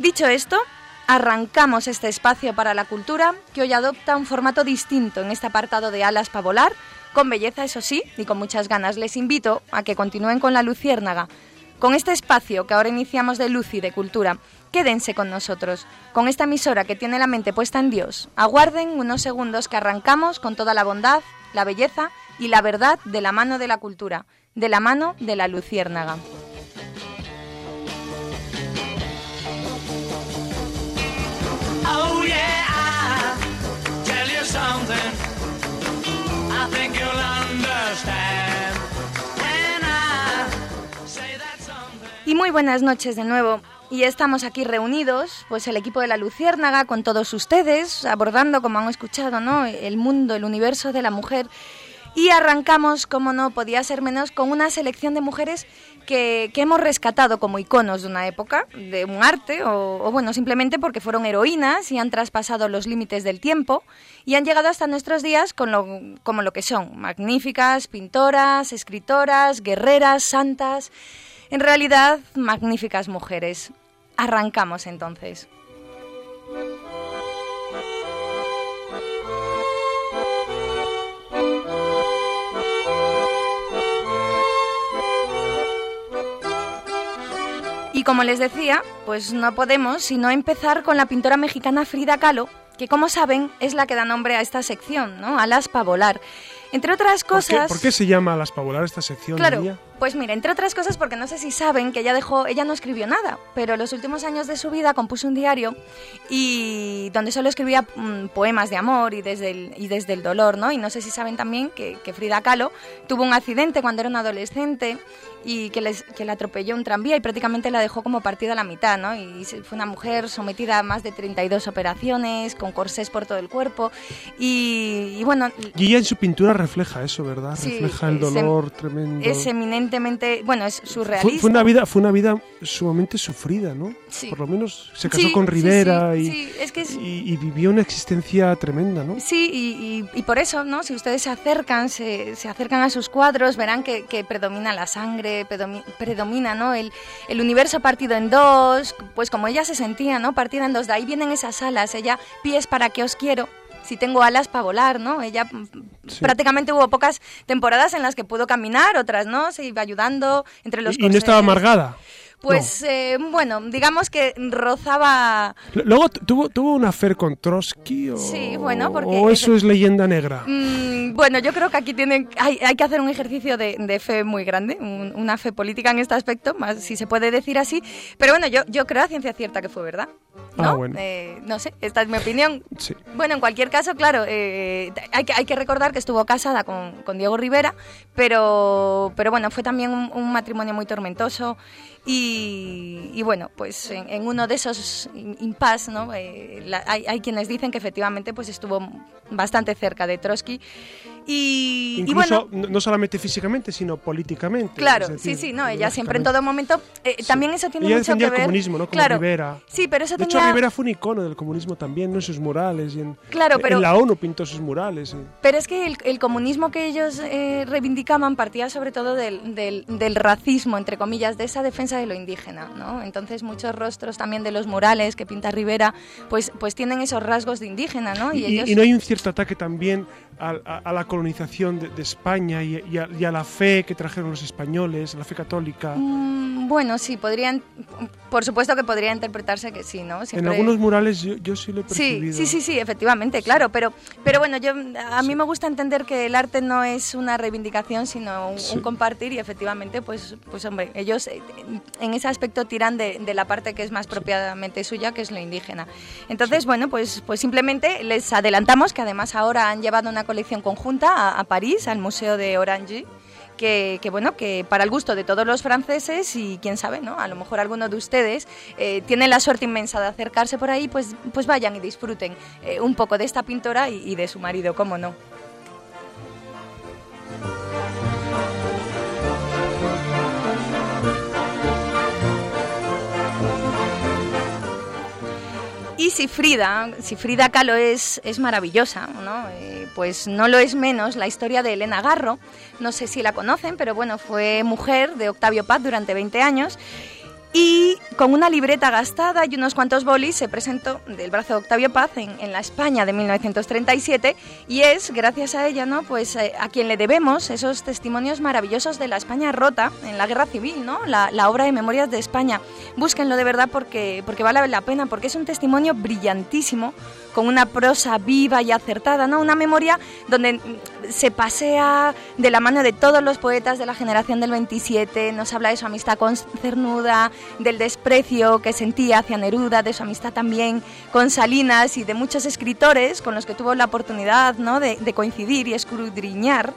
S7: Dicho esto, arrancamos este espacio para la cultura que hoy adopta un formato distinto en este apartado de alas para volar, con belleza eso sí y con muchas ganas. Les invito a que continúen con la luciérnaga, con este espacio que ahora iniciamos de luz y de cultura. Quédense con nosotros, con esta emisora que tiene la mente puesta en Dios. Aguarden unos segundos que arrancamos con toda la bondad, la belleza y la verdad de la mano de la cultura, de la mano de la luciérnaga. Y muy buenas noches de nuevo. Y estamos aquí reunidos, pues el equipo de la Luciérnaga con todos ustedes, abordando, como han escuchado, ¿no? el mundo, el universo de la mujer. Y arrancamos, como no podía ser menos, con una selección de mujeres que, hemos rescatado como iconos de una época, de un arte, o, o, bueno, simplemente porque fueron heroínas y han traspasado los límites del tiempo y han llegado hasta nuestros días con lo, como lo que son, magníficas pintoras, escritoras, guerreras, santas, en realidad magníficas mujeres. Arrancamos entonces. Y como les decía, pues no podemos sino empezar con la pintora mexicana Frida Kahlo, que como saben es la que da nombre a esta sección, ¿no? Alas para volar. Entre otras cosas...
S2: ¿Por qué, ¿Por qué se llama Alas para volar esta sección?
S7: Claro,
S2: María?
S7: pues mira, entre otras cosas porque no sé si saben que ella dejó, ella no escribió nada, pero los últimos años de su vida compuso un diario y donde solo escribía mmm, poemas de amor y desde, el, y desde el dolor, ¿no? Y no sé si saben también que, que Frida Kahlo tuvo un accidente cuando era una adolescente y que, les, que la atropelló un tranvía y prácticamente la dejó como partida a la mitad, ¿no? Y fue una mujer sometida a más de 32 operaciones, con corsés por todo el cuerpo y, y bueno...
S2: Y ella en su pintura refleja eso, ¿verdad?
S7: Sí,
S2: refleja el
S7: em-
S2: dolor tremendo.
S7: Es eminentemente, bueno, es
S2: fue,
S7: surrealista.
S2: fue una vida, fue una vida sumamente sufrida, ¿no?
S7: Sí.
S2: Por lo menos se casó
S7: Sí,
S2: con Rivera y,
S7: es que es-
S2: y, y vivió una existencia tremenda, ¿no?
S7: Sí, y, y- y por eso, ¿no? Si ustedes se acercan, se, se acercan a sus cuadros, verán que, que predomina la sangre, predomi- predomina, ¿no? El, el universo partido en dos, pues como ella se sentía, ¿no? Partida en dos, de ahí vienen esas alas, ella, pies para que os quiero, si tengo alas para volar, ¿no? Ella mm, prácticamente hubo pocas temporadas en las que pudo caminar, otras no, se iba ayudando entre los
S2: Y, y no estaba amargada.
S7: Pues eh, bueno, digamos que rozaba
S2: L- Luego tuvo, tuvo una affair con Trotsky o,
S7: Sí, bueno, porque
S2: o eso es leyenda negra.
S7: Mm, bueno, yo creo que aquí tienen, hay, hay que hacer un ejercicio de, de fe muy grande, un- una fe política en este aspecto, más si se puede decir así. Pero bueno, yo, yo creo a ciencia cierta que fue verdad. ¿No?
S2: Ah, bueno.
S7: Eh, no sé, esta es mi opinión.
S2: Sí.
S7: Bueno, en cualquier caso, claro, eh, hay, que, hay que recordar que estuvo casada con, con Diego Rivera, pero, pero bueno, fue también un, un matrimonio muy tormentoso y, y bueno, pues en, en uno de esos im- impas, ¿no? Eh, la- hay, hay quienes dicen que efectivamente pues estuvo bastante cerca de Trotsky y, y
S2: Incluso
S7: bueno...
S2: no- solamente físicamente, sino políticamente.
S7: Claro,
S2: decir,
S7: sí, sí, no, ella siempre en todo momento. eh, También eso tiene
S2: Ella
S7: mucho que ver.
S2: el comunismo, ¿no? Como
S7: claro,
S2: Rivera.
S7: Sí, pero eso
S2: De
S7: tenía.
S2: hecho, Rivera fue un icono del comunismo también, ¿no? En sus murales. Y en,
S7: Claro, pero-
S2: en la ONU pintó sus murales. y-
S7: Pero es que el, el comunismo que ellos eh, reivindicaban partía sobre todo del, del- del racismo, entre comillas, de esa defensa de lo indígena, ¿no? Entonces muchos rostros también de los murales que pinta Rivera, pues, pues tienen esos rasgos de indígena, ¿no?
S2: Y,
S7: ellos-
S2: y no hay un cierto ataque también a, a- a la colonización de, de España y, y a, y a la fe que trajeron los españoles, la fe católica.
S7: Mm, Bueno, sí, podrían, por supuesto que podría interpretarse que sí, ¿no?
S2: En
S7: Siempre-
S2: algunos murales yo, yo sí lo he
S7: Sí,
S2: percibido.
S7: sí, sí, sí, efectivamente, claro, pero, pero bueno, yo a mí me gusta entender que el arte no es una reivindicación, sino un,
S2: Sí.
S7: un compartir y efectivamente, pues, pues hombre, ellos eh, en ese aspecto tiran de, de la parte que es más propiamente suya, que es lo indígena. Entonces, bueno, pues, pues simplemente les adelantamos que además ahora han llevado una colección conjunta a, París, al Museo de Orange. Que, bueno, que para el gusto de todos los franceses y quién sabe, ¿no? A lo mejor alguno de ustedes eh, tiene la suerte inmensa de acercarse por ahí, pues, pues vayan y disfruten eh, un poco de esta pintora y de su marido, cómo no. Y si Frida, si Frida Kahlo es, es maravillosa, ¿no? Eh, pues no lo es menos la historia de Elena Garro. No sé si la conocen, pero bueno, fue mujer de Octavio Paz durante 20 años y con una libreta gastada y unos cuantos bolis se presentó del brazo de Octavio Paz en, la España de 1937 y es gracias a ella no pues eh, a quien le debemos esos testimonios maravillosos de la España rota en la guerra civil no la, la obra de Memorias de España. Búsquenlo de verdad porque porque vale la pena porque es un testimonio brillantísimo con una prosa viva y acertada no una memoria donde mm, se pasea de la mano de todos los poetas de la generación del 27 nos habla de su amistad con Cernuda del desprecio que sentía hacia Neruda, de su amistad también con Salinas y de muchos escritores con los que tuvo la oportunidad ¿no? de, coincidir y escudriñar.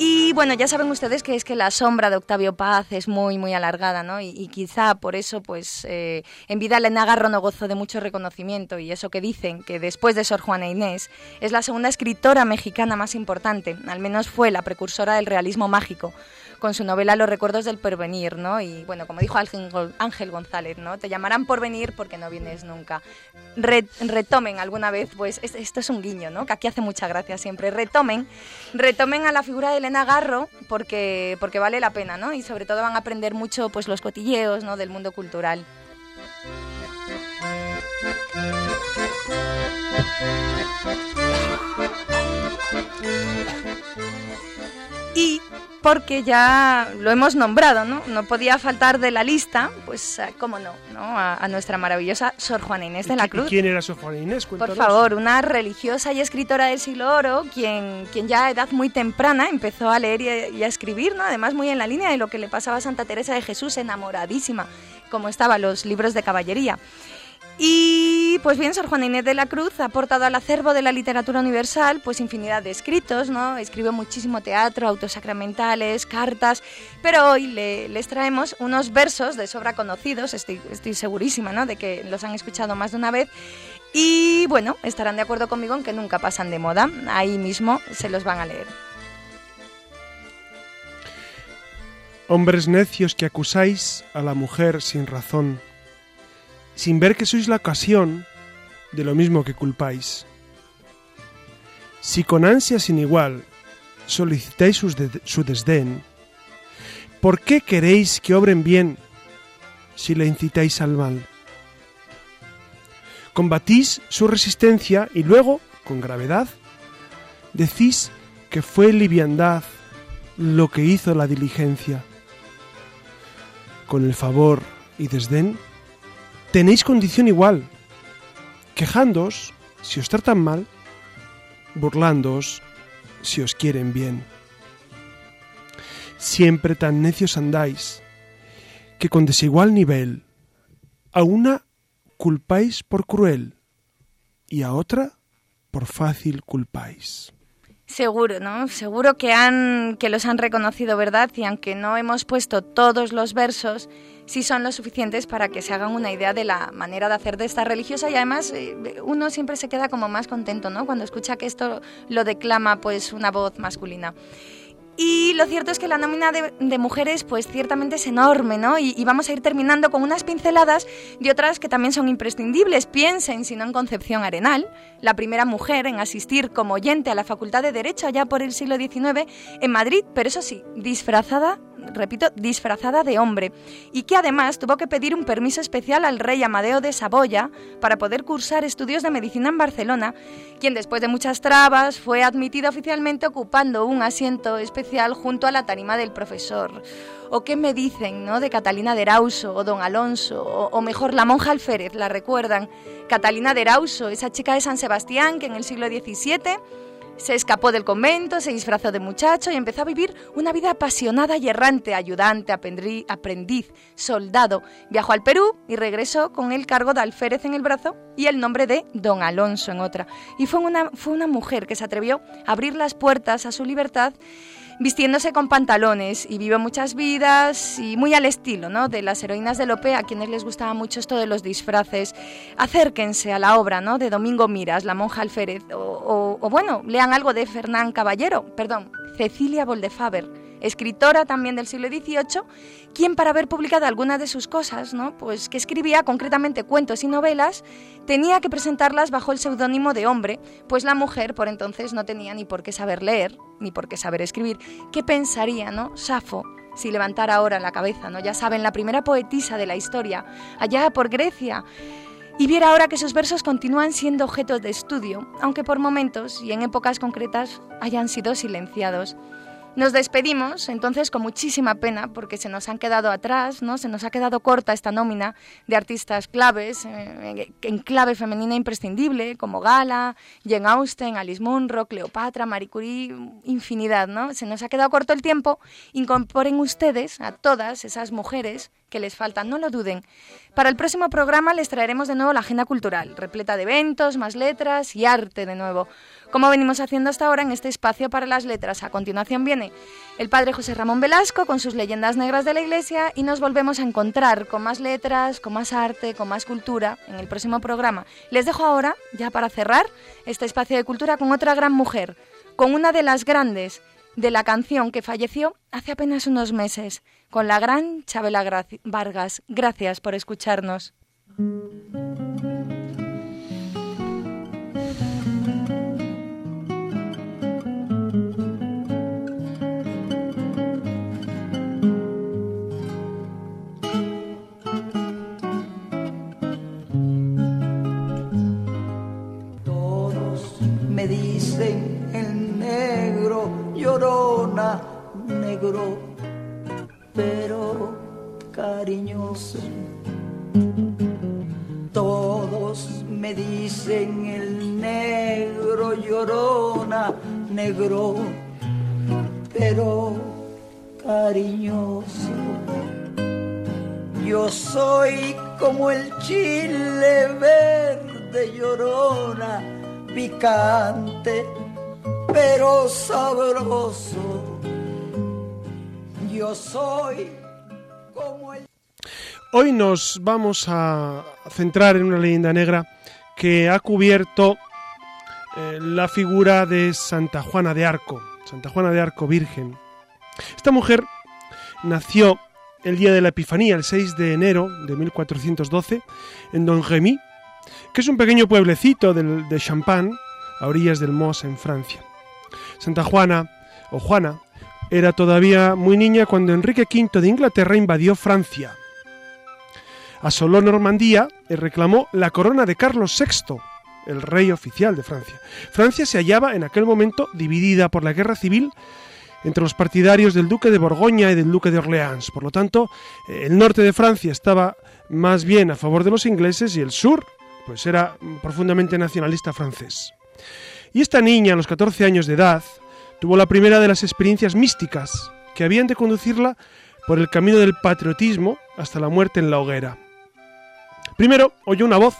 S7: Y bueno, ya saben ustedes que es que la sombra de Octavio Paz es muy, muy alargada, ¿no? Y, y quizá por eso, pues, eh, en vida Elena Garro no gozó de mucho reconocimiento y eso que dicen, que después de Sor Juana Inés, es la segunda escritora mexicana más importante, al menos fue la precursora del realismo mágico con su novela Los recuerdos del porvenir, ¿no? Y bueno, como dijo Ángel Gon- Ángel González, ¿no? Te llamarán por venir porque no vienes nunca. Re- retomen alguna vez, pues es- esto es un guiño, ¿no? Que aquí hace mucha gracia siempre. Retomen, retomen a la figura de Elena Garro porque, porque vale la pena, ¿no? Y sobre todo van a aprender mucho, pues los cotilleos, ¿no? Del mundo cultural. Y porque ya lo hemos nombrado, ¿no? No podía faltar de la lista, pues, cómo no, ¿no? A, a nuestra maravillosa Sor Juana Inés de la
S2: ¿Y
S7: Cruz.
S2: quién era Sor Juana Inés?
S7: Por favor, una religiosa y escritora del siglo oro, quien, quien ya a edad muy temprana empezó a leer y a, y a escribir, ¿no? Además, muy en la línea de lo que le pasaba a Santa Teresa de Jesús, enamoradísima, como estaban los libros de caballería. Y pues bien, Sor Juana Inés de la Cruz ha aportado al acervo de la literatura universal pues infinidad de escritos, ¿no? Escribió muchísimo teatro, autos sacramentales, cartas, pero hoy les traemos unos versos de sobra conocidos, estoy, estoy segurísima, ¿no? De que los han escuchado más de una vez. Y bueno, estarán de acuerdo conmigo en que nunca pasan de moda, ahí mismo se los van a leer.
S2: Hombres necios que acusáis a la mujer sin razón sin ver que sois la ocasión de lo mismo que culpáis. Si con ansia sin igual solicitáis de- su desdén, ¿por qué queréis que obren bien si le incitáis al mal? Combatís su resistencia y luego, con gravedad, decís que fue liviandad lo que hizo la diligencia. Con el favor y desdén, tenéis condición igual, quejándoos si os tratan mal, burlándoos si os quieren bien. Siempre tan necios andáis, que con desigual nivel, a una culpáis por cruel y a otra por fácil culpáis.
S7: Seguro, ¿no? Seguro que han que los han reconocido, ¿verdad? Y aunque no hemos puesto todos los versos, sí son lo suficientes para que se hagan una idea de la manera de hacer de esta religiosa y además eh, uno siempre se queda como más contento, ¿no? Cuando escucha que esto lo declama pues una voz masculina. Y lo cierto es que la nómina de, mujeres, pues ciertamente es enorme, ¿no? Y, y vamos a ir terminando con unas pinceladas de otras que también son imprescindibles. Piensen, si no en Concepción Arenal, la primera mujer en asistir como oyente a la Facultad de Derecho allá por el siglo XIX en Madrid, pero eso sí, disfrazada, repito, disfrazada de hombre. Y que además tuvo que pedir un permiso especial al rey Amadeo de Saboya para poder cursar estudios de medicina en Barcelona, quien después de muchas trabas fue admitida oficialmente ocupando un asiento especial junto a la tarima del profesor. ¿O qué me dicen ¿no? de Catalina de Erauso o Don Alonso? O, mejor, la monja Alférez, ¿la recuerdan? Catalina de Erauso, esa chica de San Sebastián que en el siglo XVII se escapó del convento, se disfrazó de muchacho y empezó a vivir una vida apasionada y errante, ayudante, aprendiz, soldado. Viajó al Perú y regresó con el cargo de alférez en el brazo y el nombre de Don Alonso en otra. Y fue una, fue una mujer que se atrevió a abrir las puertas a su libertad vistiéndose con pantalones y vive muchas vidas y muy al estilo ¿no? de las heroínas de Lope, a quienes les gustaba mucho esto de los disfraces. Acérquense a la obra ¿no? de Domingo Miras, la monja alférez, o, bueno, lean algo de Fernán Caballero, perdón, Cecilia Boldefaber, escritora también del siglo XVIII, quien para haber publicado algunas de sus cosas, ¿no? pues que escribía concretamente cuentos y novelas, tenía que presentarlas bajo el seudónimo de hombre, pues la mujer por entonces no tenía ni por qué saber leer, ni por qué saber escribir. ¿Qué pensaría, no? Safo, si levantara ahora la cabeza, ¿no? Ya saben, la primera poetisa de la historia, allá por Grecia, y viera ahora que sus versos continúan siendo objetos de estudio, aunque por momentos y en épocas concretas hayan sido silenciados. Nos despedimos entonces con muchísima pena porque se nos han quedado atrás, ¿no? Se nos ha quedado corta esta nómina de artistas claves eh, en clave femenina imprescindible como Gala, Jane Austen, Alice Munro, Cleopatra, Marie Curie, infinidad, ¿no? Se nos ha quedado corto el tiempo. Incorporen ustedes a todas esas mujeres que les faltan, no lo duden. Para el próximo programa les traeremos de nuevo la agenda cultural, repleta de eventos, más letras y arte de nuevo, como venimos haciendo hasta ahora en este espacio para las letras. A continuación viene el padre José Ramón Velasco con sus leyendas negras de la Iglesia y nos volvemos a encontrar con más letras, con más arte, con más cultura en el próximo programa. Les dejo ahora, ya para cerrar, este espacio de cultura con otra gran mujer, con una de las grandes de la canción que falleció hace apenas unos meses, con la gran Chabela Vargas. Gracias por escucharnos.
S2: Hoy nos vamos a centrar en una leyenda negra que ha cubierto eh, la figura de Santa Juana de Arco, Santa Juana de Arco Virgen. Esta mujer nació el día de la Epifanía, el 6 de enero de 1412, en Don Remy, que es un pequeño pueblecito del- de Champagne, a orillas del Mos, en Francia. Santa Juana, o Juana, era todavía muy niña cuando Enrique V de Inglaterra invadió Francia. Asoló Normandía y reclamó la corona de Carlos VI, el rey oficial de Francia. Francia se hallaba en aquel momento dividida por la guerra civil entre los partidarios del duque de Borgoña y del duque de Orleans. Por lo tanto, el norte de Francia estaba más bien a favor de los ingleses y el sur, pues era profundamente nacionalista francés. Y esta niña, a los 14 años de edad, tuvo la primera de las experiencias místicas que habían de conducirla por el camino del patriotismo hasta la muerte en la hoguera. Primero oyó una voz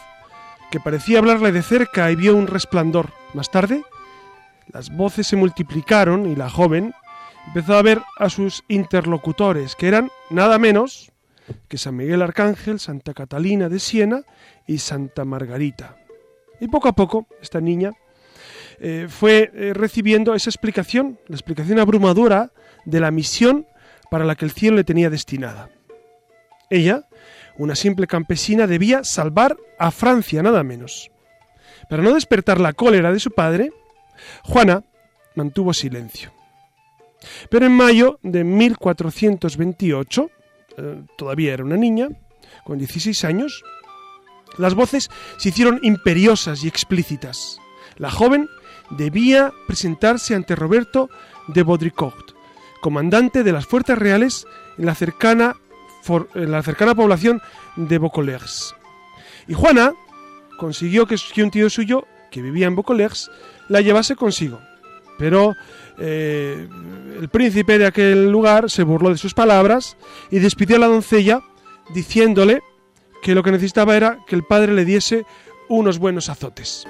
S2: que parecía hablarle de cerca y vio un resplandor. Más tarde, las voces se multiplicaron y la joven empezó a ver a sus interlocutores, que eran nada menos que San Miguel Arcángel, Santa Catalina de Siena y Santa Margarita. Y poco a poco, esta niña eh, fue eh, recibiendo esa explicación, la explicación abrumadora de la misión para la que el cielo le tenía destinada. Ella, una simple campesina, debía salvar a Francia, nada menos. Para no despertar la cólera de su padre, Juana mantuvo silencio. Pero en mayo de 1428, eh, todavía era una niña, con 16 años, las voces se hicieron imperiosas y explícitas. La joven debía presentarse ante Roberto de Baudricourt, comandante de las fuerzas reales en la cercana, en la cercana población de Vaucouleurs. Y Juana consiguió que, un tío suyo, que vivía en Vaucouleurs, la llevase consigo. Pero eh, el príncipe de aquel lugar se burló de sus palabras y despidió a la doncella diciéndole que lo que necesitaba era que el padre le diese unos buenos azotes.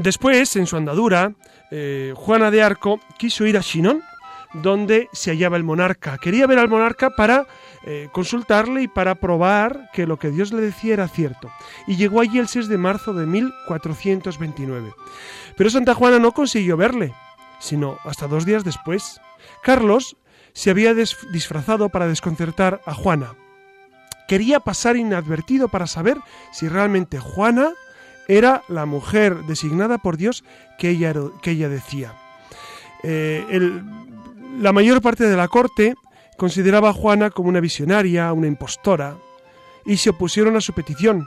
S2: Después, en su andadura, eh, Juana de Arco quiso ir a Chinon, donde se hallaba el monarca. Quería ver al monarca para eh, consultarle y para probar que lo que Dios le decía era cierto. Y llegó allí el 6 de marzo de 1429. Pero Santa Juana no consiguió verle, sino hasta dos días después. Carlos se había disfrazado para desconcertar a Juana. Quería pasar inadvertido para saber si realmente Juana era la mujer designada por Dios que ella, que ella decía. Eh, la mayor parte de la corte consideraba a Juana como una visionaria, una impostora, y se opusieron a su petición.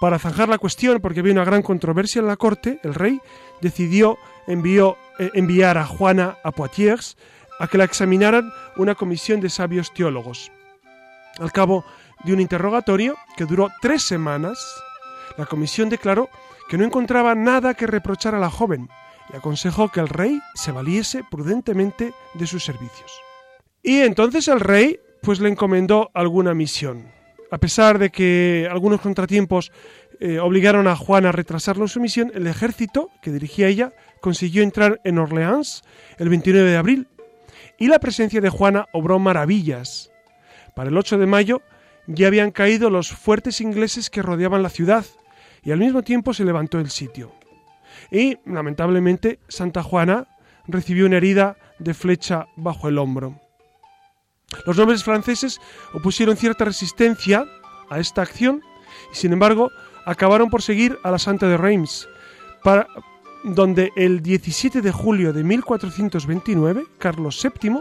S2: Para zanjar la cuestión, porque había una gran controversia en la corte, el rey decidió envió, eh, enviar a Juana a Poitiers a que la examinaran una comisión de sabios teólogos. Al cabo de un interrogatorio que duró tres semanas, la comisión declaró que no encontraba nada que reprochar a la joven y aconsejó que el rey se valiese prudentemente de sus servicios. Y entonces el rey pues le encomendó alguna misión. A pesar de que algunos contratiempos eh, obligaron a Juan a retrasarlo en su misión, el ejército que dirigía ella consiguió entrar en Orleans el 29 de abril y la presencia de Juana obró maravillas. Para el 8 de mayo ya habían caído los fuertes ingleses que rodeaban la ciudad y al mismo tiempo se levantó el sitio. Y, lamentablemente, Santa Juana recibió una herida de flecha bajo el hombro. Los nobles franceses opusieron cierta resistencia a esta acción y, sin embargo, acabaron por seguir a la Santa de Reims, para, donde el 17 de julio de 1429 Carlos VII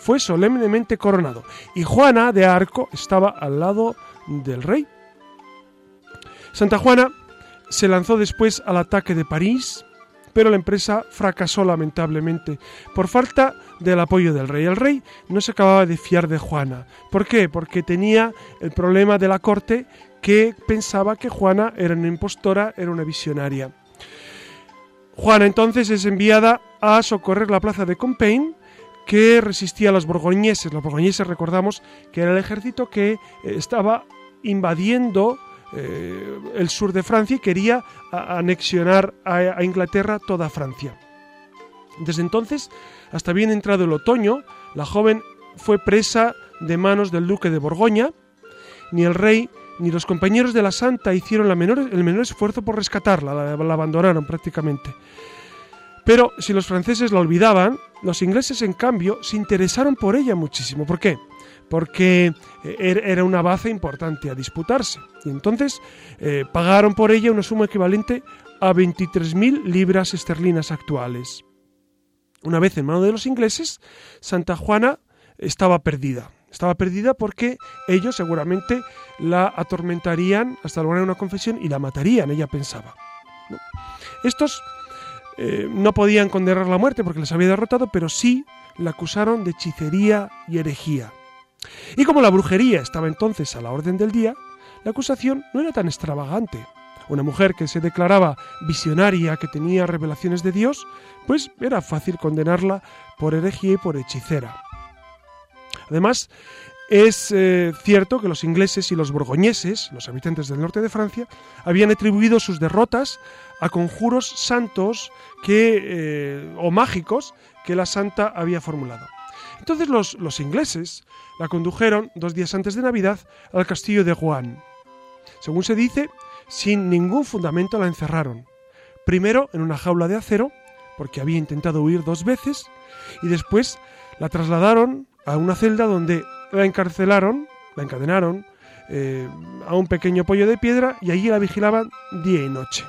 S2: fue solemnemente coronado y Juana de Arco estaba al lado del rey. Santa Juana se lanzó después al ataque de París, pero la empresa fracasó lamentablemente por falta del apoyo del rey. El rey no se acababa de fiar de Juana. ¿Por qué? Porque tenía el problema de la corte que pensaba que Juana era una impostora, era una visionaria. Juana entonces es enviada a socorrer la plaza de Compiègne que resistía a los borgoñeses. Los borgoñeses recordamos que era el ejército que eh, estaba invadiendo eh, el sur de Francia y quería anexionar a, a Inglaterra toda Francia. Desde entonces, hasta bien entrado el otoño, la joven fue presa de manos del duque de Borgoña. Ni el rey ni los compañeros de la santa hicieron la menor- el menor esfuerzo por rescatarla, la, la abandonaron prácticamente. Pero si los franceses la olvidaban, los ingleses en cambio se interesaron por ella muchísimo. ¿Por qué? Porque eh, er- era una baza importante a disputarse. Y entonces eh, pagaron por ella una suma equivalente a 23.000 libras esterlinas actuales. Una vez en manos de los ingleses, Santa Juana estaba perdida. Estaba perdida porque ellos seguramente la atormentarían hasta lograr una confesión y la matarían, ella pensaba. Estos eh, no podían condenar la muerte porque les había derrotado, pero sí la acusaron de hechicería y herejía. Y como la brujería estaba entonces a la orden del día, la acusación no era tan extravagante. Una mujer que se declaraba visionaria, que tenía revelaciones de Dios, pues era fácil condenarla por herejía y por hechicera. Además, es eh, cierto que los ingleses y los borgoñeses, los habitantes del norte de Francia, habían atribuido sus derrotas a conjuros santos que, eh, o mágicos que la santa había formulado. Entonces los, los ingleses la condujeron dos días antes de Navidad al castillo de Rouen. Según se dice, sin ningún fundamento la encerraron. Primero en una jaula de acero, porque había intentado huir dos veces, y después la trasladaron a una celda donde la encarcelaron, la encadenaron eh, a un pequeño pollo de piedra y allí la vigilaban día y noche.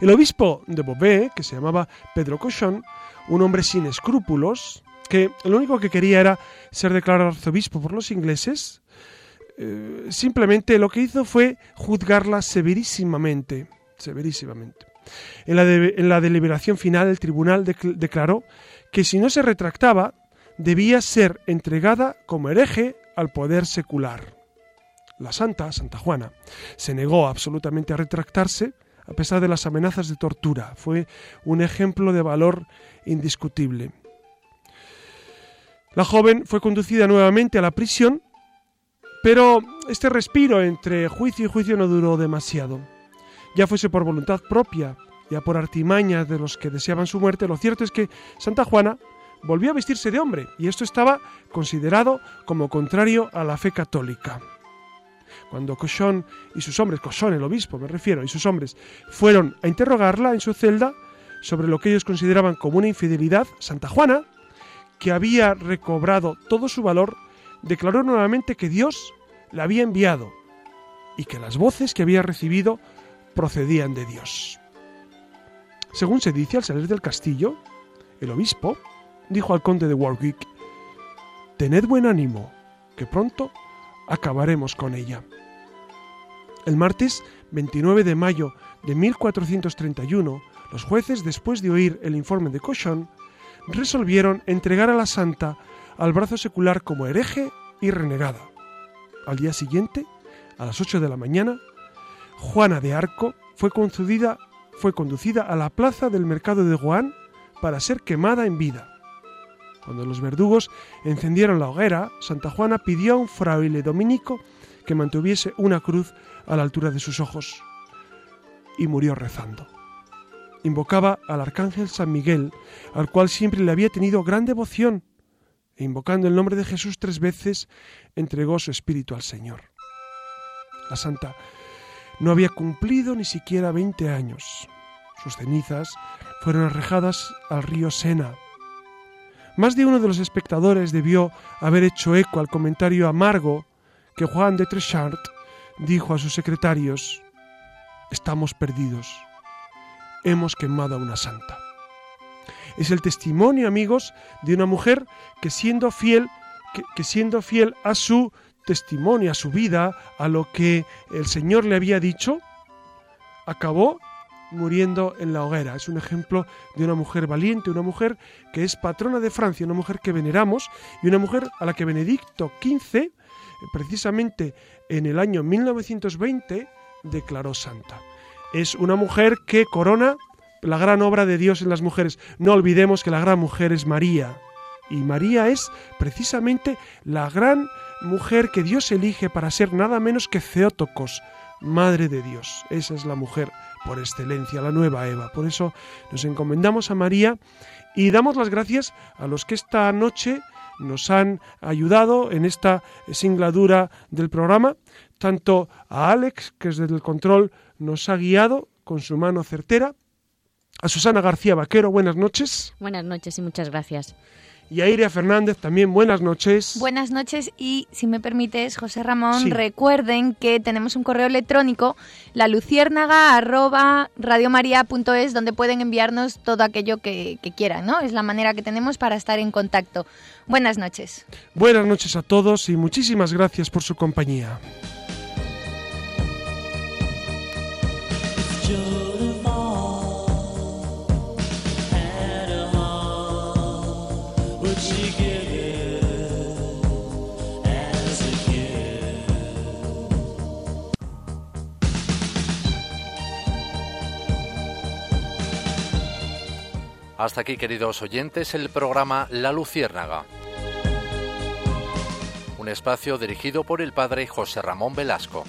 S2: El obispo de Beauvais, que se llamaba Pedro Cochon, un hombre sin escrúpulos, que lo único que quería era ser declarado arzobispo por los ingleses, eh, simplemente lo que hizo fue juzgarla severísimamente, severísimamente. En la, en la deliberación final, el tribunal dec- declaró que si no se retractaba, debía ser entregada como hereje al poder secular. La santa, Santa Juana, se negó absolutamente a retractarse a pesar de las amenazas de tortura. Fue un ejemplo de valor indiscutible. La joven fue conducida nuevamente a la prisión, pero este respiro entre juicio y juicio no duró demasiado. Ya fuese por voluntad propia, ya por artimañas de los que deseaban su muerte, lo cierto es que Santa Juana volvió a vestirse de hombre, y esto estaba considerado como contrario a la fe católica. Cuando Cochon y sus hombres, Cochon el obispo me refiero, y sus hombres fueron a interrogarla en su celda sobre lo que ellos consideraban como una infidelidad, Santa Juana, que había recobrado todo su valor, declaró nuevamente que Dios la había enviado y que las voces que había recibido procedían de Dios. Según se dice al salir del castillo, el obispo dijo al conde de Warwick, Tened buen ánimo, que pronto acabaremos con ella. El martes 29 de mayo de 1431, los jueces, después de oír el informe de Cochon, resolvieron entregar a la santa al brazo secular como hereje y renegada. Al día siguiente, a las 8 de la mañana, Juana de Arco fue conducida, fue conducida a la plaza del mercado de Rouen para ser quemada en vida. Cuando los verdugos encendieron la hoguera, Santa Juana pidió a un fraile dominico que mantuviese una cruz a la altura de sus ojos y murió rezando. Invocaba al arcángel San Miguel, al cual siempre le había tenido gran devoción, e invocando el nombre de Jesús tres veces, entregó su espíritu al Señor. La santa no había cumplido ni siquiera 20 años. Sus cenizas fueron arrojadas al río Sena. Más de uno de los espectadores debió haber hecho eco al comentario amargo que Juan de Trechart dijo a sus secretarios, estamos perdidos, hemos quemado a una santa. Es el testimonio, amigos, de una mujer que siendo fiel, que, siendo fiel a su testimonio, a su vida, a lo que el Señor le había dicho, acabó muriendo en la hoguera. Es un ejemplo de una mujer valiente, una mujer que es patrona de Francia, una mujer que veneramos y una mujer a la que Benedicto XV, precisamente en el año 1920, declaró santa. Es una mujer que corona la gran obra de Dios en las mujeres. No olvidemos que la gran mujer es María. Y María es precisamente la gran mujer que Dios elige para ser nada menos que Ceótocos, Madre de Dios. Esa es la mujer por excelencia, la nueva Eva. Por eso nos encomendamos a María y damos las gracias a los que esta noche nos han ayudado en esta singladura del programa, tanto a Alex, que desde el control nos ha guiado con su mano certera, a Susana García Vaquero, buenas noches.
S3: Buenas noches y muchas gracias.
S2: Y a Iria Fernández también, buenas noches.
S7: Buenas noches y si me permites, José Ramón,
S2: Sí.
S7: recuerden que tenemos un correo electrónico, la radiomaria.es, donde pueden enviarnos todo aquello que, que quieran, ¿no? Es la manera que tenemos para estar en contacto. Buenas noches.
S2: Buenas noches a todos y muchísimas gracias por su compañía.
S1: Hasta aquí, queridos oyentes, el programa La Luciérnaga. Un espacio dirigido por el padre José Ramón Velasco.